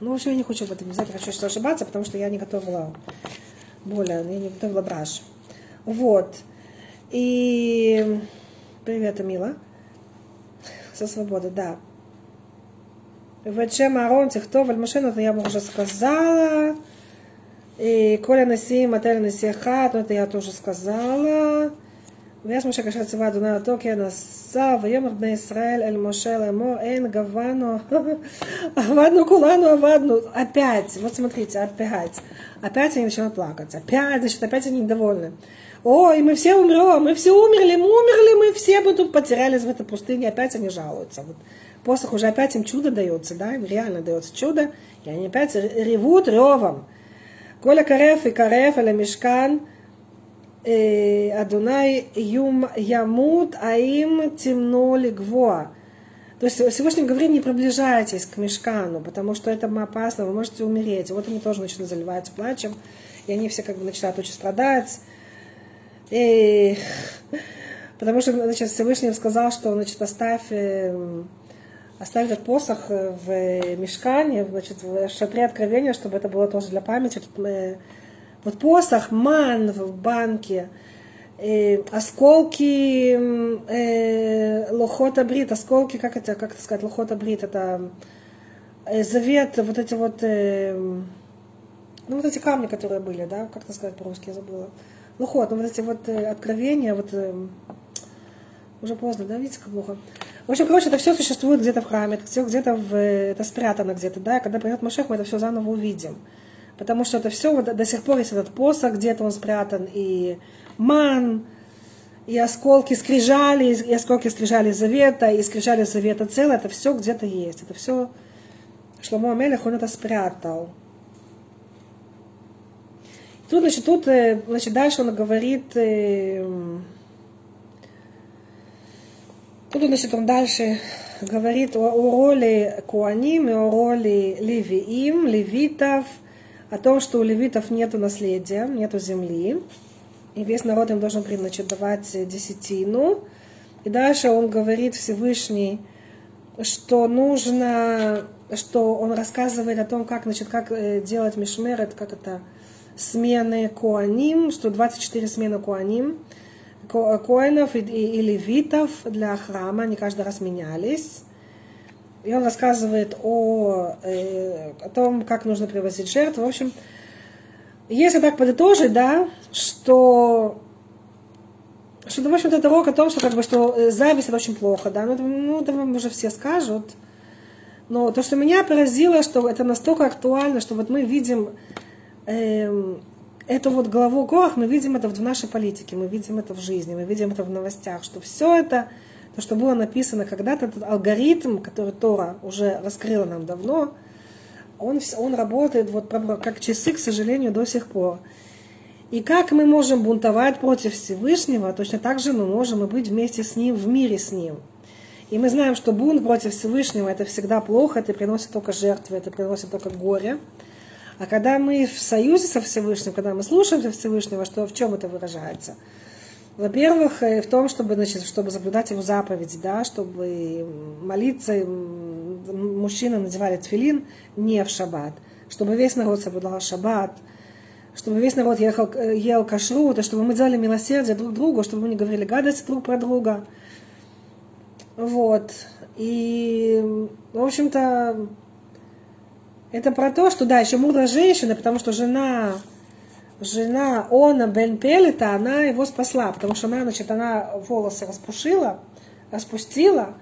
ну, в общем, я не хочу в этом, не знаю, хочу сейчас ошибаться, потому что я не готовила более, я не готовила браш. Вот. И привет, Мила. Со свободы, да. וצ'ם אהרון תכתוב על משה, это я уже сказала. И Коля Наси, Матель Насиха, то это я тоже сказала. ויש משה כאשר ציווה אדוני אותו כי הנשא ויאמר בני ישראל אל משה לאמור אין גבנו עבדנו כולנו עבדנו опять вот смотрите опять опять они начинают плакать опять значит опять они недовольны ой мы все умрем мы все умерли мы умерли мы все бы тут потерялись в этой пустыне опять они жалуются вот посох уже опять им чудо дается, да, им реально дается чудо, и они опять ревут ревом. Коля кареф и кареф или мешкан, Адунай юм ямут, а им темно гво. То есть Всевышний говорит, не приближайтесь к мешкану, потому что это опасно, вы можете умереть. Вот они тоже начинают заливаться плачем, и они все как бы начинают очень страдать. И... Потому что значит, Всевышний сказал, что значит, оставь оставить этот посох э, в мешкане, значит, в шатре откровения, чтобы это было тоже для памяти. Э, вот посох, ман в банке, э, осколки э, лохота брит, осколки, как это, как это сказать, лохота брит, это э, завет, вот эти вот, э, ну вот эти камни, которые были, да, как это сказать по-русски, я забыла. Лохот, ну вот эти вот э, откровения, вот э, уже поздно, да, видите, как плохо. В общем, короче, это все существует где-то в храме, это все где-то в, это спрятано где-то, да, и когда придет Машех, мы это все заново увидим. Потому что это все, вот, до сих пор есть этот посох, где-то он спрятан, и ман, и осколки скрижали, и осколки скрижали завета, и скрижали завета целое, это все где-то есть. Это все Шломо Амелех, он это спрятал. Тут, значит, тут, э, значит, дальше он говорит, э, Тут, значит, он дальше говорит о, о роли Куаним и о роли Левиим, левитов, о том, что у левитов нету наследия, нету земли, и весь народ им должен, значит, давать десятину. И дальше он говорит Всевышний, что нужно, что он рассказывает о том, как, значит, как э, делать мишмерет, как это смены куаним, что 24 смены куаним – коинов и, и, левитов для храма, они каждый раз менялись. И он рассказывает о, э, о том, как нужно привозить жертву. В общем, если так подытожить, да, что что, в общем-то, это урок о том, что, как бы, что э, зависть это очень плохо, да, ну, это, ну, это вам уже все скажут. Но то, что меня поразило, что это настолько актуально, что вот мы видим эм, эту вот главу Корах мы видим это в нашей политике, мы видим это в жизни, мы видим это в новостях, что все это, то, что было написано когда-то, этот алгоритм, который Тора уже раскрыла нам давно, он, он работает вот как часы, к сожалению, до сих пор. И как мы можем бунтовать против Всевышнего, точно так же мы можем и быть вместе с Ним, в мире с Ним. И мы знаем, что бунт против Всевышнего это всегда плохо, это приносит только жертвы, это приносит только горе. А когда мы в союзе со Всевышним, когда мы слушаемся Всевышнего, что в чем это выражается? Во-первых, э, в том, чтобы, значит, чтобы соблюдать его заповеди, да, чтобы молиться, мужчины надевали тфилин не в шаббат, чтобы весь народ соблюдал шаббат, чтобы весь народ ехал, э, ел кашрут, и чтобы мы делали милосердие друг другу, чтобы мы не говорили гадости друг про друга. Вот. И, в общем-то, Это про то, что, да, еще мудрая женщина, потому что жена, жена Она Бен Пелета, она его спасла, потому что она, значит, она волосы распушила, распустила,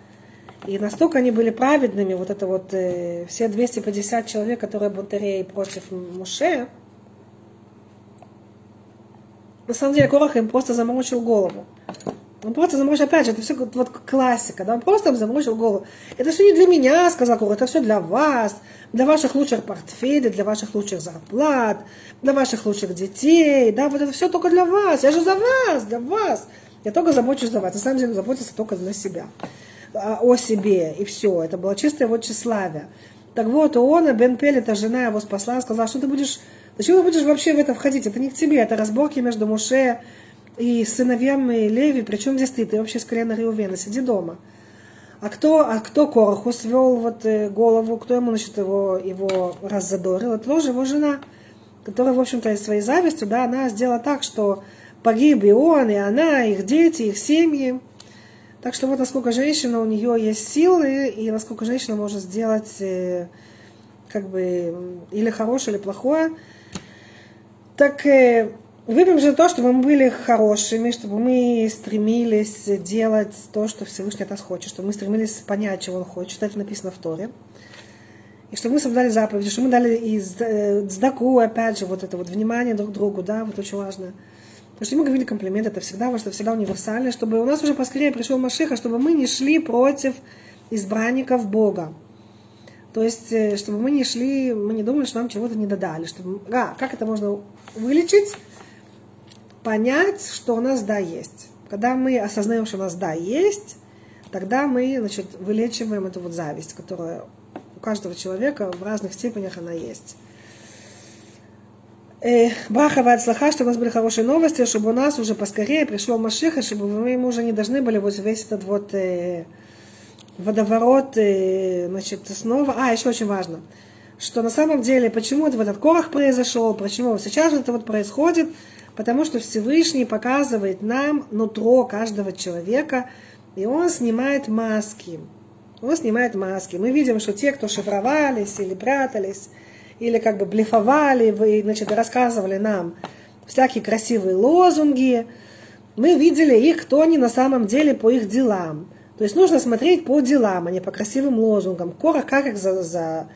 и настолько они были праведными, вот это вот, э, все 250 человек, которые бунтарей против Муше, на самом деле Корах им просто заморочил голову. Он просто заморочил, опять же, это все вот классика, да, он просто заморочил голову. Это все не для меня, сказал Корах, это все для вас, для ваших лучших портфелей, для ваших лучших зарплат, для ваших лучших детей, да, вот это все только для вас, я же за вас, для вас. Я только забочусь за вас, на самом деле заботиться только для себя, а, о себе, и все. Это было чистое его тщеславие. Так вот, он, Бен Пелета, жена его спасла, сказала, что ты будешь, зачем ты будешь вообще в это входить? Это не к тебе, это разборки между Муше и сыновьями Леви, причем здесь ты, ты вообще с колена Риувена, сиди дома. А кто, а кто Короху свел вот э, голову, кто ему, значит, его, его раззадорил? Это тоже его жена, которая, в общем-то, своей завистью, да, она сделала так, что погиб и он, и она, их дети, их семьи. Так что вот насколько женщина, у нее есть силы, и насколько женщина может сделать э, как бы или хорошее, или плохое. Так э, Выпьем же то, чтобы мы были хорошими, чтобы мы стремились делать то, что Всевышний от нас хочет, чтобы мы стремились понять, чего он хочет. Это написано в Торе. И чтобы мы соблюдали заповеди, чтобы мы дали и сдаку, опять же, вот это вот внимание друг другу, да, вот очень важно. Потому что мы говорили комплимент, это всегда важно, всегда универсально, чтобы у нас уже поскорее пришел Машиха, чтобы мы не шли против избранников Бога. То есть, э, чтобы мы не шли, мы не думали, что нам чего-то не додали. Чтобы, а, как это можно вылечить? Понять, что у нас да есть. Когда мы осознаем, что у нас да есть, тогда мы значит, вылечиваем эту вот зависть, которая у каждого человека в разных степенях она есть. Браха слаха, чтобы у нас были хорошие новости, чтобы у нас уже поскорее пришел Машиха, чтобы мы ему уже не должны были вот весь этот вот э, водоворот, э, значит, снова. А, еще очень важно, что на самом деле, почему вот этот корах произошел, почему сейчас это вот происходит, потому что Всевышний показывает нам нутро каждого человека, и он снимает маски. Он снимает маски. Мы видим, что те, кто шифровались или прятались, или как бы блефовали, вы, значит, рассказывали нам всякие красивые лозунги, мы видели их, кто они на самом деле по их делам. То есть нужно смотреть по делам, а не по красивым лозунгам. Кора как их за, за,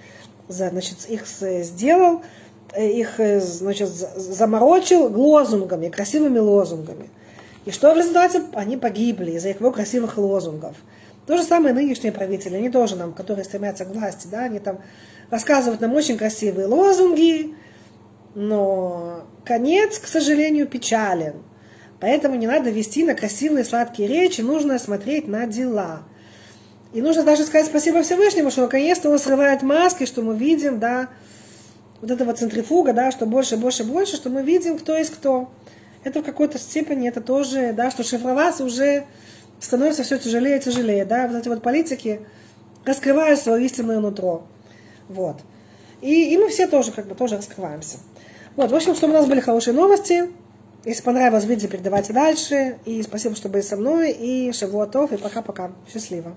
за, значит, их сделал, их, э, значит, заморочил лозунгами, красивыми лозунгами. И что в результате? Они погибли из-за его красивых лозунгов. То же самое нынешние правители, они тоже нам, которые стремятся к власти, да, они там рассказывают нам очень красивые лозунги, но конец, к сожалению, печален. Поэтому не надо вести на красивые сладкие речи, нужно смотреть на дела. И нужно даже сказать спасибо Всевышнему, что наконец-то он срывает маски, что мы видим, да, вот этого центрифуга, да, что больше, больше, больше, что мы видим, кто есть кто. Это в какой-то степени, это тоже, да, что шифроваться уже становится все тяжелее и тяжелее, да, вот эти вот политики раскрывают свое истинное нутро. Вот. И, и мы все тоже, как бы, тоже раскрываемся. Вот, в общем, чтобы у нас были хорошие новости. Если понравилось видео, передавайте дальше. И спасибо, что были со мной. И шавуатов, и пока-пока. Счастливо.